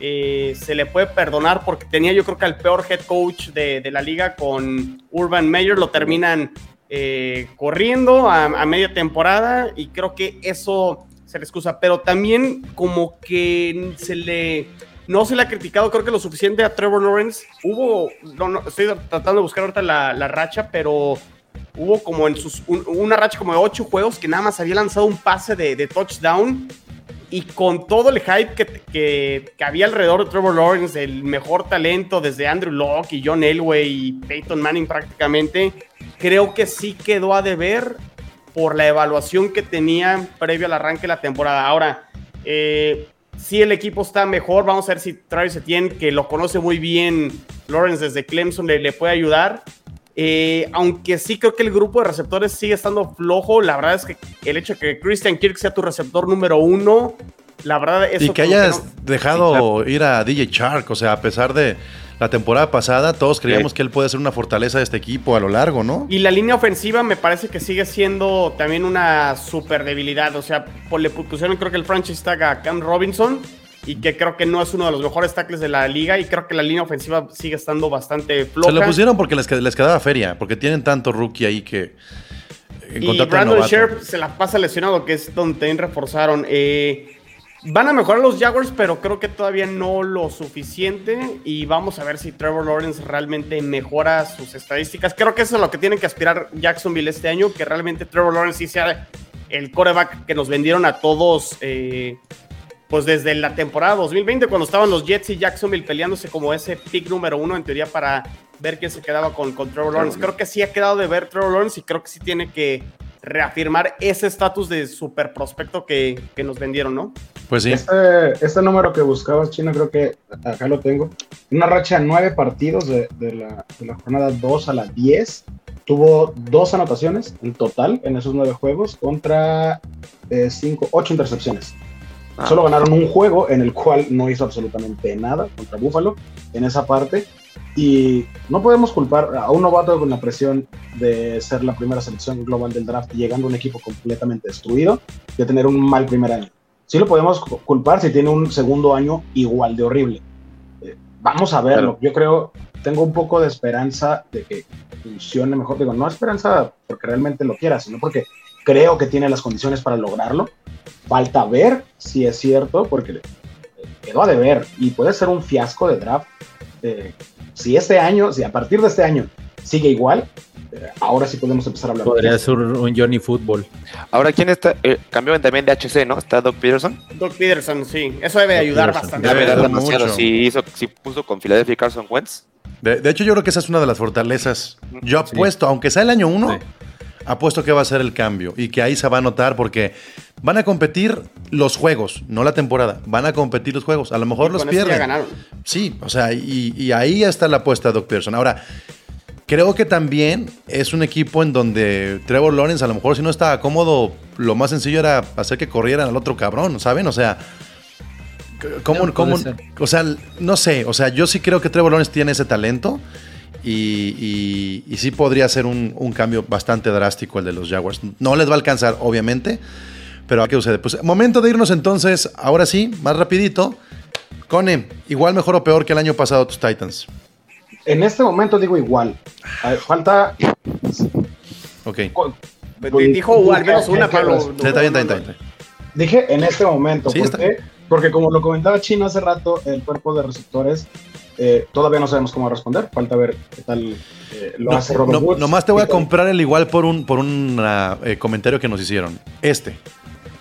eh, se le puede perdonar porque tenía yo creo que al peor head coach de, la liga con Urban Meyer, lo terminan eh, corriendo a, a media temporada y creo que eso se le excusa, pero también como que se le... No se le ha criticado, creo que lo suficiente a Trevor Lawrence. Hubo, no, no, estoy tratando de buscar ahorita la, la racha, pero hubo como en sus, un- una racha como de ocho juegos que nada más había lanzado un pase de, de touchdown y con todo el hype que, que, que había alrededor de Trevor Lawrence, el mejor talento desde Andrew Locke y John Elway y Peyton Manning prácticamente, creo que sí quedó a deber por la evaluación que tenía previo al arranque de la temporada. Ahora, eh, si el equipo está mejor, vamos a ver si Travis Etienne, que lo conoce muy bien Lawrence desde Clemson, le, le puede ayudar. Eh, aunque sí creo que el grupo de receptores sigue estando flojo, la verdad es que el hecho de que Christian Kirk sea tu receptor número uno, la verdad eso Y que como que hayas no- dejado ir a DJ Shark, o sea, a pesar de la temporada pasada, todos creíamos que él puede ser una fortaleza de este equipo a lo largo, ¿no? Y la línea ofensiva me parece que sigue siendo también una super debilidad. O sea, por- le pusieron creo que el franchise tag a Cam Robinson y que creo que no es uno de los mejores tackles de la liga y creo que la línea ofensiva sigue estando bastante floja. Se lo pusieron porque les, qued- les quedaba feria, porque tienen tanto rookie ahí que. en Y Brandon. Sherp se la pasa lesionado, que es donde también reforzaron. Eh, van a mejorar los Jaguars, pero creo que todavía no lo suficiente. Y vamos a ver si Trevor Lawrence realmente mejora sus estadísticas. Creo que eso es lo que tienen que aspirar Jacksonville este año, que realmente Trevor Lawrence sí sea el coreback que nos vendieron a todos. eh, pues desde la temporada 2020, cuando estaban los Jets y Jacksonville peleándose como ese pick número uno, en teoría, para ver quién se quedaba con, con Trevor Lawrence. Creo que sí ha quedado de ver Trevor Lawrence y creo que sí tiene que reafirmar ese estatus de super prospecto que, que nos vendieron, ¿no? Pues sí. Este, este número que buscabas, Chino, creo que acá lo tengo. Una racha de nueve partidos de, de la, de la jornada 2 a la 10. Tuvo dos anotaciones en total en esos nueve juegos contra eh, cinco, ocho intercepciones. Ah. Solo ganaron un juego en el cual no hizo absolutamente nada contra Buffalo en esa parte. Y no podemos culpar a un novato con la presión de ser la primera selección global del draft, llegando a un equipo completamente destruido, de tener un mal primer año. Sí lo podemos cu- culpar si tiene un segundo año igual de horrible. Eh, vamos a verlo. Yo creo, tengo un poco de esperanza de que funcione mejor. Digo, no esperanza porque realmente lo quiera, sino porque creo que tiene las condiciones para lograrlo. Falta ver si es cierto, porque quedó a deber y puede ser un fiasco de draft. Eh, si este año, si a partir de este año sigue igual, eh, ahora sí podemos empezar a hablar. de Podría ser un Johnny Fútbol. Ahora, ¿quién está? Eh, cambió también de HC, ¿no? Está Doug Peterson. Doug Peterson, sí. Eso debe ayudar Peterson. bastante. Debe Debe ayudar demasiado. Si, hizo, si puso con Filadelfia y Carson Wentz. De, de hecho, yo creo que esa es una de las fortalezas. Yo apuesto, aunque sea el año uno, Sí. apuesto que va a ser el cambio y que ahí se va a notar porque van a competir los juegos, no la temporada. Van a competir los juegos. A lo mejor Y los con eso ya pierden. ganaron. Sí, o sea, y, y ahí está la apuesta de Doc Pearson. Ahora, creo que también es un equipo en donde Trevor Lawrence, a lo mejor si no estaba cómodo, lo más sencillo era hacer que corrieran al otro cabrón, ¿saben? O sea, ¿cómo, ser. o sea, no sé, o sea, yo sí creo que Trevor Lawrence tiene ese talento. Y, y- y sí podría ser un, un cambio bastante drástico el de los Jaguars. No les va a alcanzar, obviamente, pero ¿a qué sucede? Pues momento de irnos entonces, ahora sí, más rapidito. Cone, igual mejor o peor que el año pasado tus Titans. En este momento digo igual. Ver, falta. Ok. Dijo al menos una, ¿Qué- qué- Pablo. Está bien, está bien, está bien. Dije en este momento. Sí, ¿Por está qué? Porque como lo comentaba Chino hace rato, el cuerpo de receptores eh, todavía no sabemos cómo responder. Falta ver qué tal eh, lo No, hace Robert no, Woods. nomás te voy a comprar el igual por un, por un ah, eh, comentario que nos hicieron. Este.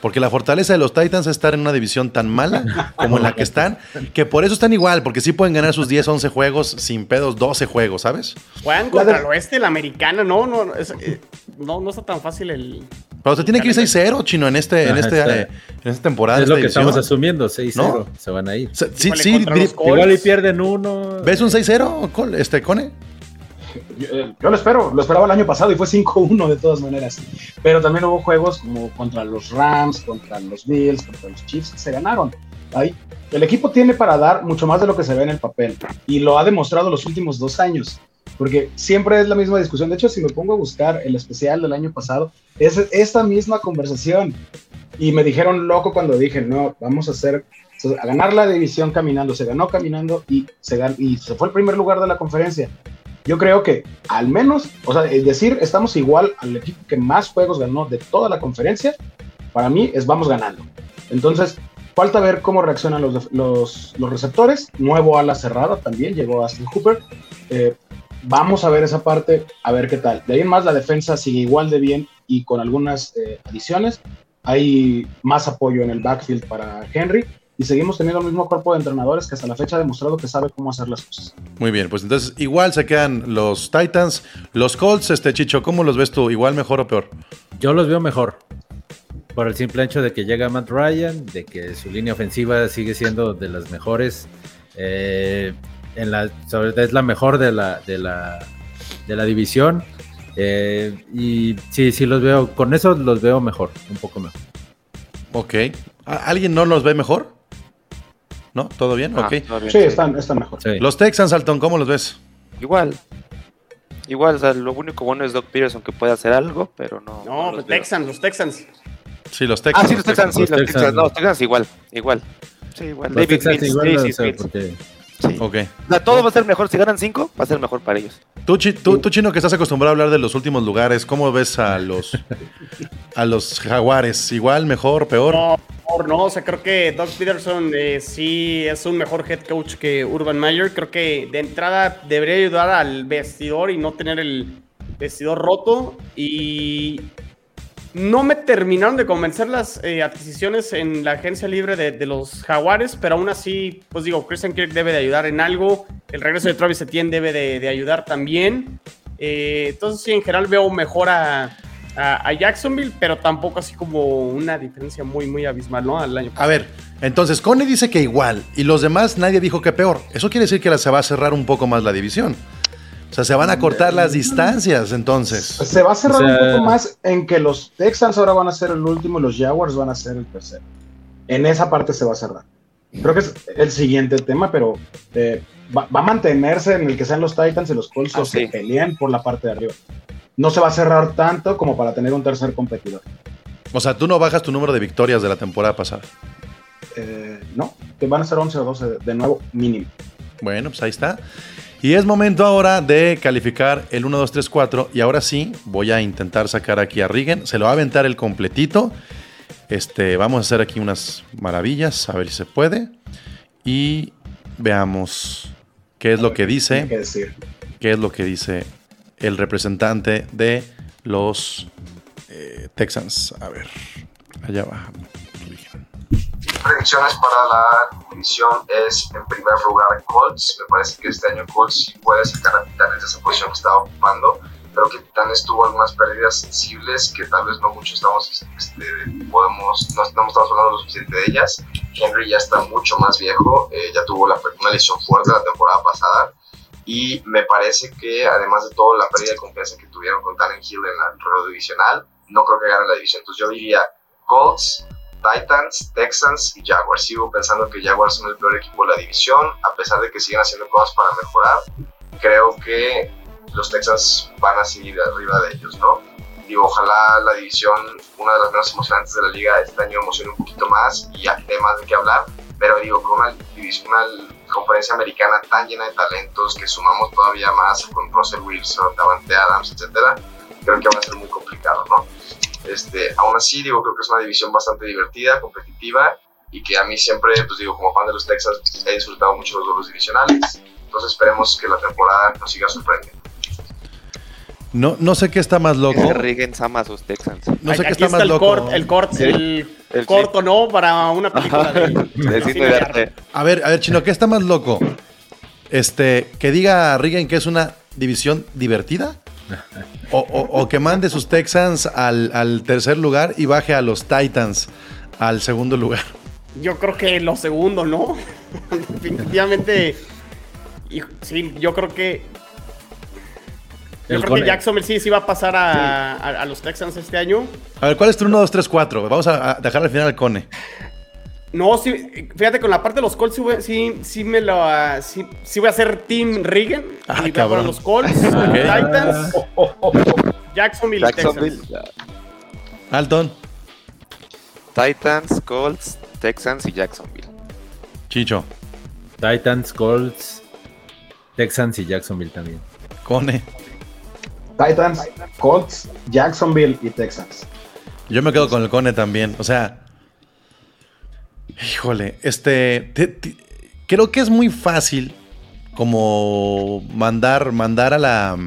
Porque la fortaleza de los Titans es estar en una división tan mala como en la que están, que por eso están igual, porque sí pueden ganar sus 10, 11 juegos sin pedos, 12 juegos, ¿sabes? Juegan contra el oeste, la americana, no, no, no, es- eh, no, no está tan fácil el. Pero se tiene que ir 6-0, chino, en, este, en, Ajá, este, está. eh, en esta temporada. es lo que división. estamos asumiendo, 6-0. ¿No? Se van a ir. Se- Sí, sí. Igual y pierden uno. ¿Ves un 6-0, Col- este, Cone? Yo, eh, yo lo espero, lo esperaba el año pasado y fue 5-1 de todas maneras. Pero también hubo juegos como contra los Rams, contra los Bills, contra los Chiefs, que se ganaron. Ahí, el equipo tiene para dar mucho más de lo que se ve en el papel y lo ha demostrado los últimos dos años. Porque siempre es la misma discusión. De hecho, si me pongo a buscar el especial del año pasado, es esta misma conversación. Y me dijeron loco cuando dije, no, vamos a hacer, a ganar la división caminando. Se ganó caminando y se, gan- y se fue el primer lugar de la conferencia. Yo creo que al menos, o sea, es decir, estamos igual al equipo que más juegos ganó de toda la conferencia, para mí es vamos ganando. Entonces, falta ver cómo reaccionan los, los, los receptores. Nuevo ala cerrada también, llegó Aston Hooper. Eh, vamos a ver esa parte, a ver qué tal. De ahí en más, la defensa sigue igual de bien y con algunas eh, adiciones. Hay más apoyo en el backfield para Henry y seguimos teniendo el mismo cuerpo de entrenadores que hasta la fecha ha demostrado que sabe cómo hacer las cosas. Muy bien, pues entonces igual se quedan los Titans, los Colts, este Chicho, ¿cómo los ves tú? ¿Igual, mejor o peor? Yo los veo mejor. Por el simple hecho de que llega Matt Ryan, de que su línea ofensiva sigue siendo de las mejores. eh, en la, sobre todo es la mejor de la, de la, de la división. eh, y sí, sí los veo. Con eso los veo mejor, un poco mejor. Ok. ¿A- ¿Alguien no los ve mejor? ¿No? ¿Todo bien? Ah, ok. todo bien, Sí, sí. están, están mejor. Sí. Los Texans, Alton, ¿cómo los ves? Igual. Igual, o sea, lo único bueno es Doc Peterson que puede hacer algo, pero no. No, los los veo. Texans, los Texans. Sí, los Texans. Ah, sí, los Texans, sí, Los los Texans. Texans. No, los Texans igual, igual. Sí, igual. Los David Texans Mills, igual, Daisy o sea, Mills, porque sí. Ok. O sea, todo va a ser mejor. Si ganan cinco, va a ser mejor para ellos. Tú, Chi- tú, tú, Chino, que estás acostumbrado a hablar de los últimos lugares, ¿cómo ves a los, a los Jaguares? ¿Igual, mejor, peor? No, no, o sea, creo que Doug Peterson eh, sí es un mejor head coach que Urban Meyer. Creo que de entrada debería ayudar al vestidor y no tener el vestidor roto. Y no me terminaron de convencer las eh, adquisiciones en la agencia libre de, los Jaguares, pero aún así, pues digo, Christian Kirk debe de ayudar en algo. El regreso de Travis Etienne debe de, ayudar también. Eh, entonces, sí, en general veo mejor a, Jacksonville, pero tampoco así como una diferencia muy, muy abismal, ¿no? Al año A ver, entonces Connie dice que igual y los demás nadie dijo que peor. Eso quiere decir que la- se va a cerrar un poco más la división. O sea, se van a cortar las distancias entonces. Se va a cerrar O sea- un poco más en que los Texans ahora van a ser el último y los Jaguars van a ser el tercero. En esa parte se va a cerrar. Creo que es el siguiente tema, pero eh, va, va a mantenerse en el que sean los Titans y los Colts Ah, los que sí. peleen por la parte de arriba. No se va a cerrar tanto como para tener un tercer competidor. O sea, tú no bajas tu número de victorias de la temporada pasada. Eh, no, que van a ser 11 o 12 de, nuevo, mínimo. Bueno, pues ahí está. Y es momento ahora de calificar el 1, 2, 3, 4. Y ahora sí, voy a intentar sacar aquí a Rigen. Se lo va a aventar el completito. Este, vamos a hacer aquí unas maravillas, a ver si se puede. Y veamos qué es lo que dice. que decir. qué es lo que dice el representante de los eh, Texans. A ver, allá va. Predicciones para la división es en primer lugar Colts. Me parece que este año Colts puede sacar a Titanes de esa posición que estaba ocupando. Pero que Titanes tuvo algunas pérdidas sensibles que tal vez no mucho estamos, este, podemos, no, no estamos hablando lo suficiente de ellas. Henry ya está mucho más viejo, eh, ya tuvo la, una lesión fuerte la temporada pasada. Y me parece que además de todo la pérdida de confianza que tuvieron con Talent Hill en el ruedo divisional, no creo que gane la división. Entonces yo diría Colts, Titans, Texans y Jaguars. Sigo pensando que Jaguars son el peor equipo de la división, a pesar de que siguen haciendo cosas para mejorar. Creo que los Texans van a seguir arriba de ellos, ¿no? Digo, ojalá la división, una de las menos emocionantes de la liga, este año emocione un poquito más y hay temas de qué hablar. Pero digo, con una una conferencia americana tan llena de talentos que sumamos todavía más con Russell Wilson, Davante Adams, etcétera, creo que va a ser muy complicado, ¿no? Este, aún así, digo, creo que es una división bastante divertida, competitiva y que a mí siempre, pues digo, como fan de los Texans, he disfrutado mucho los duelos divisionales. Entonces esperemos que la temporada nos siga sorprendiendo. No, no sé qué está más loco. Es que Riggins ama a sus Texans. No sé Aquí qué está está más el loco. el Sí. el, El corto, ¿no? Para una película de, De cine cine de de arte. A ver, a ver, Chino, ¿qué está más loco? Este, que diga Rigen que es una división divertida. O, o- o que mande sus Texans al, al tercer lugar y baje a los Titans al segundo lugar. Yo creo que lo segundo, ¿no? Definitivamente. Sí, yo creo que. Yo El creo que. Jacksonville sí, sí va a pasar a, a- a los Texans este año. A ver, ¿cuál es tu 1, 2, 3, 4? Vamos a, a dejar al final al Cone. No, sí, fíjate, con la parte de los Colts sí, voy- sí, sí me lo... ah, sí, sí voy a hacer Team Regan. Ah, y cabrón. los Colts, Titans, Jacksonville, y Jacksonville, Texans. Alton, Titans, Colts, Texans y Jacksonville. Chicho, Titans, Colts, Texans y Jacksonville también. Cone. Titans, Colts, Jacksonville y Texans. Yo me quedo con el Cone también. O sea, híjole, este, te- te- creo que es muy fácil como mandar, mandar a la,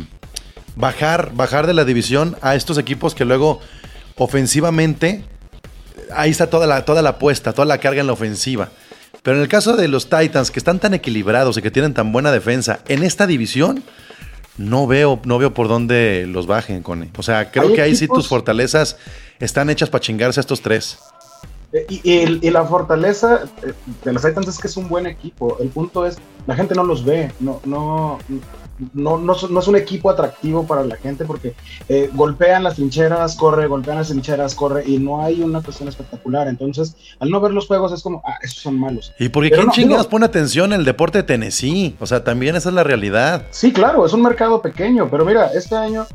bajar, bajar de la división a estos equipos que luego ofensivamente, ahí está toda la, toda la apuesta, toda la carga en la ofensiva. Pero en el caso de los Titans, que están tan equilibrados y que tienen tan buena defensa en esta división, no veo, no veo por dónde los bajen, Cone. O sea, creo que ahí sí tus fortalezas están hechas para chingarse a estos tres. Eh, Y, y el- y la fortaleza eh, de los Titans es que es un buen equipo. El punto es, la gente no los ve, no, no, no, no, es un equipo atractivo para la gente porque eh, golpean las trincheras, corre, golpean las trincheras, corre, y no hay una cuestión espectacular. Entonces, al no ver los juegos es como, ah, esos son malos. Y porque Pero quién no, chingados digo- pone atención en el deporte de Tennessee. O sea, también esa es la realidad. Sí, claro, es un mercado pequeño, pero mira, este año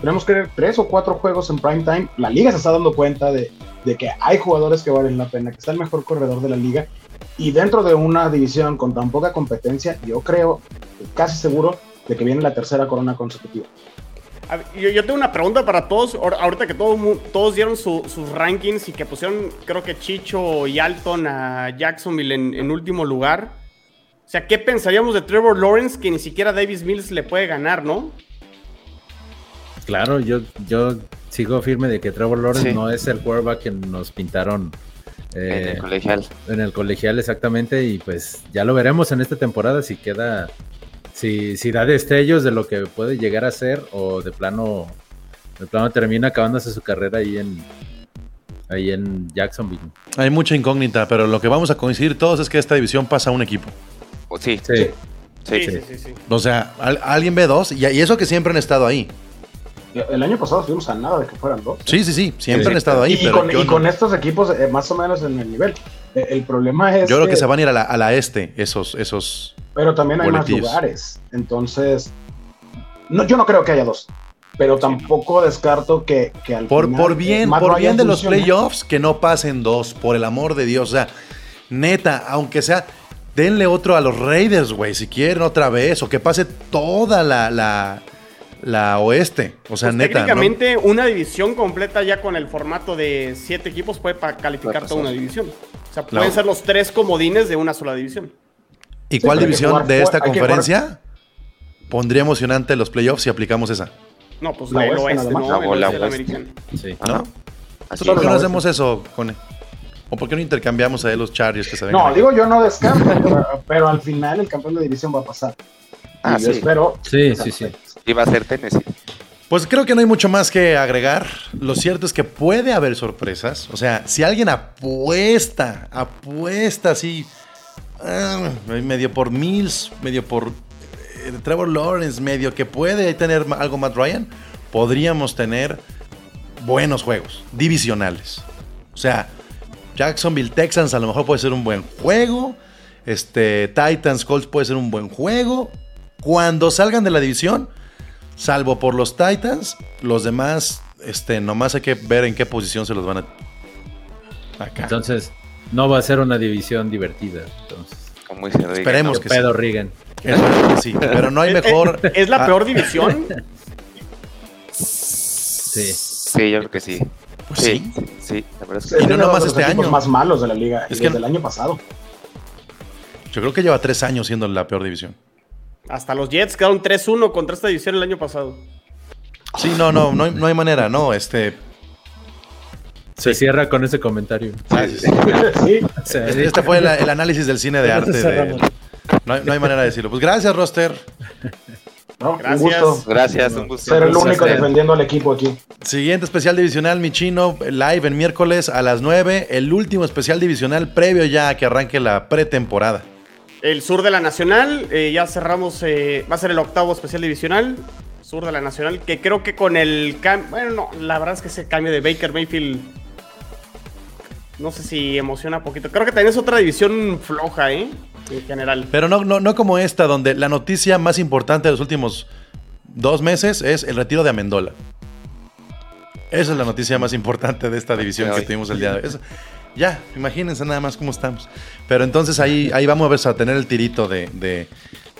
tenemos que ver tres o cuatro juegos en prime time. La liga se está dando cuenta de, de que hay jugadores que valen la pena, que está el mejor corredor de la liga. Y dentro de una división con tan poca competencia, yo creo, casi seguro, de que viene la tercera corona consecutiva. Ver, Yo, yo tengo una pregunta para todos. ahor- Ahorita que todo todos dieron su- sus rankings y que pusieron, creo que Chicho y Alton a Jacksonville en, en último lugar. O sea, ¿qué pensaríamos de Trevor Lawrence que ni siquiera Davis Mills le puede ganar, no? Claro, yo, yo sigo firme de que Trevor Lawrence Sí. no es el quarterback que nos pintaron en eh, el colegial. en el colegial exactamente y pues ya lo veremos en esta temporada si queda, si, si da destellos de lo que puede llegar a ser o de plano, de plano termina acabándose su carrera ahí en, ahí en Jacksonville. Hay mucha incógnita, pero lo que vamos a coincidir todos es que esta división pasa a un equipo. O sí, Sí, sí, Sí, sí. sí, sí. sí. O sea, al- alguien ve dos y, y eso que siempre han estado ahí. El año pasado estuvimos a nada de que fueran dos. Sí, sí, sí, siempre Sí. han estado ahí. y, y pero con, yo, y no- con estos equipos eh, más o menos en el nivel. Eh, el problema es yo creo que se van a ir a la, a la este, esos, esos. pero también hay más boletillos. lugares. Entonces, no, yo no creo que haya dos, pero tampoco descarto que, que al Por, final, por bien, por bien de los playoffs, que no pasen dos, por el amor de Dios. O sea, neta, aunque sea, denle otro a los Raiders, güey, si quieren otra vez, o que pase toda la, la, la oeste. O sea, Pues neta. ¿no? técnicamente, una división completa ya con el formato de siete equipos puede calificar Puede toda una división. Sea, pueden ser los tres comodines de una sola división. ¿Y Sí, cuál división jugar de esta conferencia pondría emocionante los playoffs si aplicamos esa? No, pues La la, el oeste, ¿no? La oeste del oeste. americano. sí. ¿No? Así ¿Por qué no la hacemos eso, Cone? ¿O por qué no intercambiamos a los Chargers que se vengan No, digo yo no descarto, pero, pero al final el campeón de división va a pasar. Ah, y yo sí. espero. Sí, sí, sí. Iba a ser Tennessee. Pues creo que no hay mucho más que agregar. Lo cierto es que puede haber sorpresas. O sea, si alguien apuesta, apuesta así, ah, medio por Mills, medio por eh, Trevor Lawrence, medio que puede tener algo Matt Ryan, podríamos tener buenos juegos, divisionales. O sea, Jacksonville Texans a lo mejor puede ser un buen juego. Este, Titans Colts puede ser un buen juego. Cuando salgan de la división, salvo por los Titans, los demás, este, nomás hay que ver en qué posición se los van a. Acá. Entonces, no va a ser una división divertida. Entonces, Como dice Reagan, Esperemos ¿no? que pedo Reagan. Esperemos que sí, pero no hay ¿Es- mejor. ¿Es, es la Ah, peor división? Sí. Sí, yo creo que sí. Pues sí, sí. sí, la verdad es Y que no tiene nomás uno de los este equipos año. más malos de la liga. Es y que- desde el año pasado. Yo creo que lleva tres años siendo la peor división. Hasta los Jets quedaron 3-1 contra esta división el año pasado. Sí, no, no, no hay, no hay manera, no, este. Se cierra con ese comentario. sí. O sea, Este, este fue el, el análisis del cine de arte. de- no, hay, no hay manera de decirlo. Pues gracias, Roster. ¿no? Gracias. Un gusto Gracias, un gusto. ser el único defendiendo al equipo aquí. Siguiente especial divisional, mi chino, live en miércoles a las 9. El último especial divisional previo ya a que arranque la pretemporada. El sur de la Nacional, eh, ya cerramos, eh, va a ser el octavo especial divisional. sur de la Nacional, que creo que con el cambio, bueno, no, la verdad es que ese cambio de Baker Mayfield, no sé si emociona un poquito. Creo que también es otra división floja, ¿eh? En general. Pero no, no, no como esta, donde la noticia más importante de los últimos dos meses es el retiro de Amendola. Esa es la noticia más importante de esta división que tuvimos el día de hoy. Eso- ya, imagínense nada más cómo estamos. Pero entonces ahí, ahí vamos a ver a tener el tirito de, de-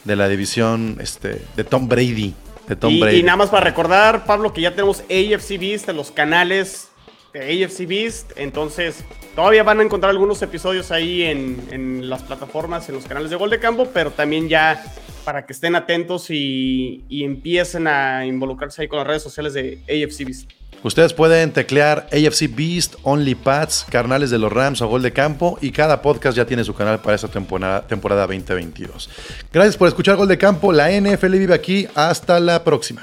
de la división este, de Tom Brady. De Tom y, Brady. y nada más para recordar, Pablo, que ya tenemos AFC Beast en los canales AFC Beast. Entonces, todavía van a encontrar algunos episodios ahí en, en las plataformas, en los canales de Gol de Campo, pero también ya para que estén atentos y, empiecen a involucrarse ahí con las redes sociales de AFC Beast. Ustedes pueden teclear AFC Beast, Only Pats, Carnales de los Rams o Gol de Campo y cada podcast ya tiene su canal para esta temporada, temporada 2022. Gracias por escuchar Gol de Campo. La NFL vive aquí. Hasta la próxima.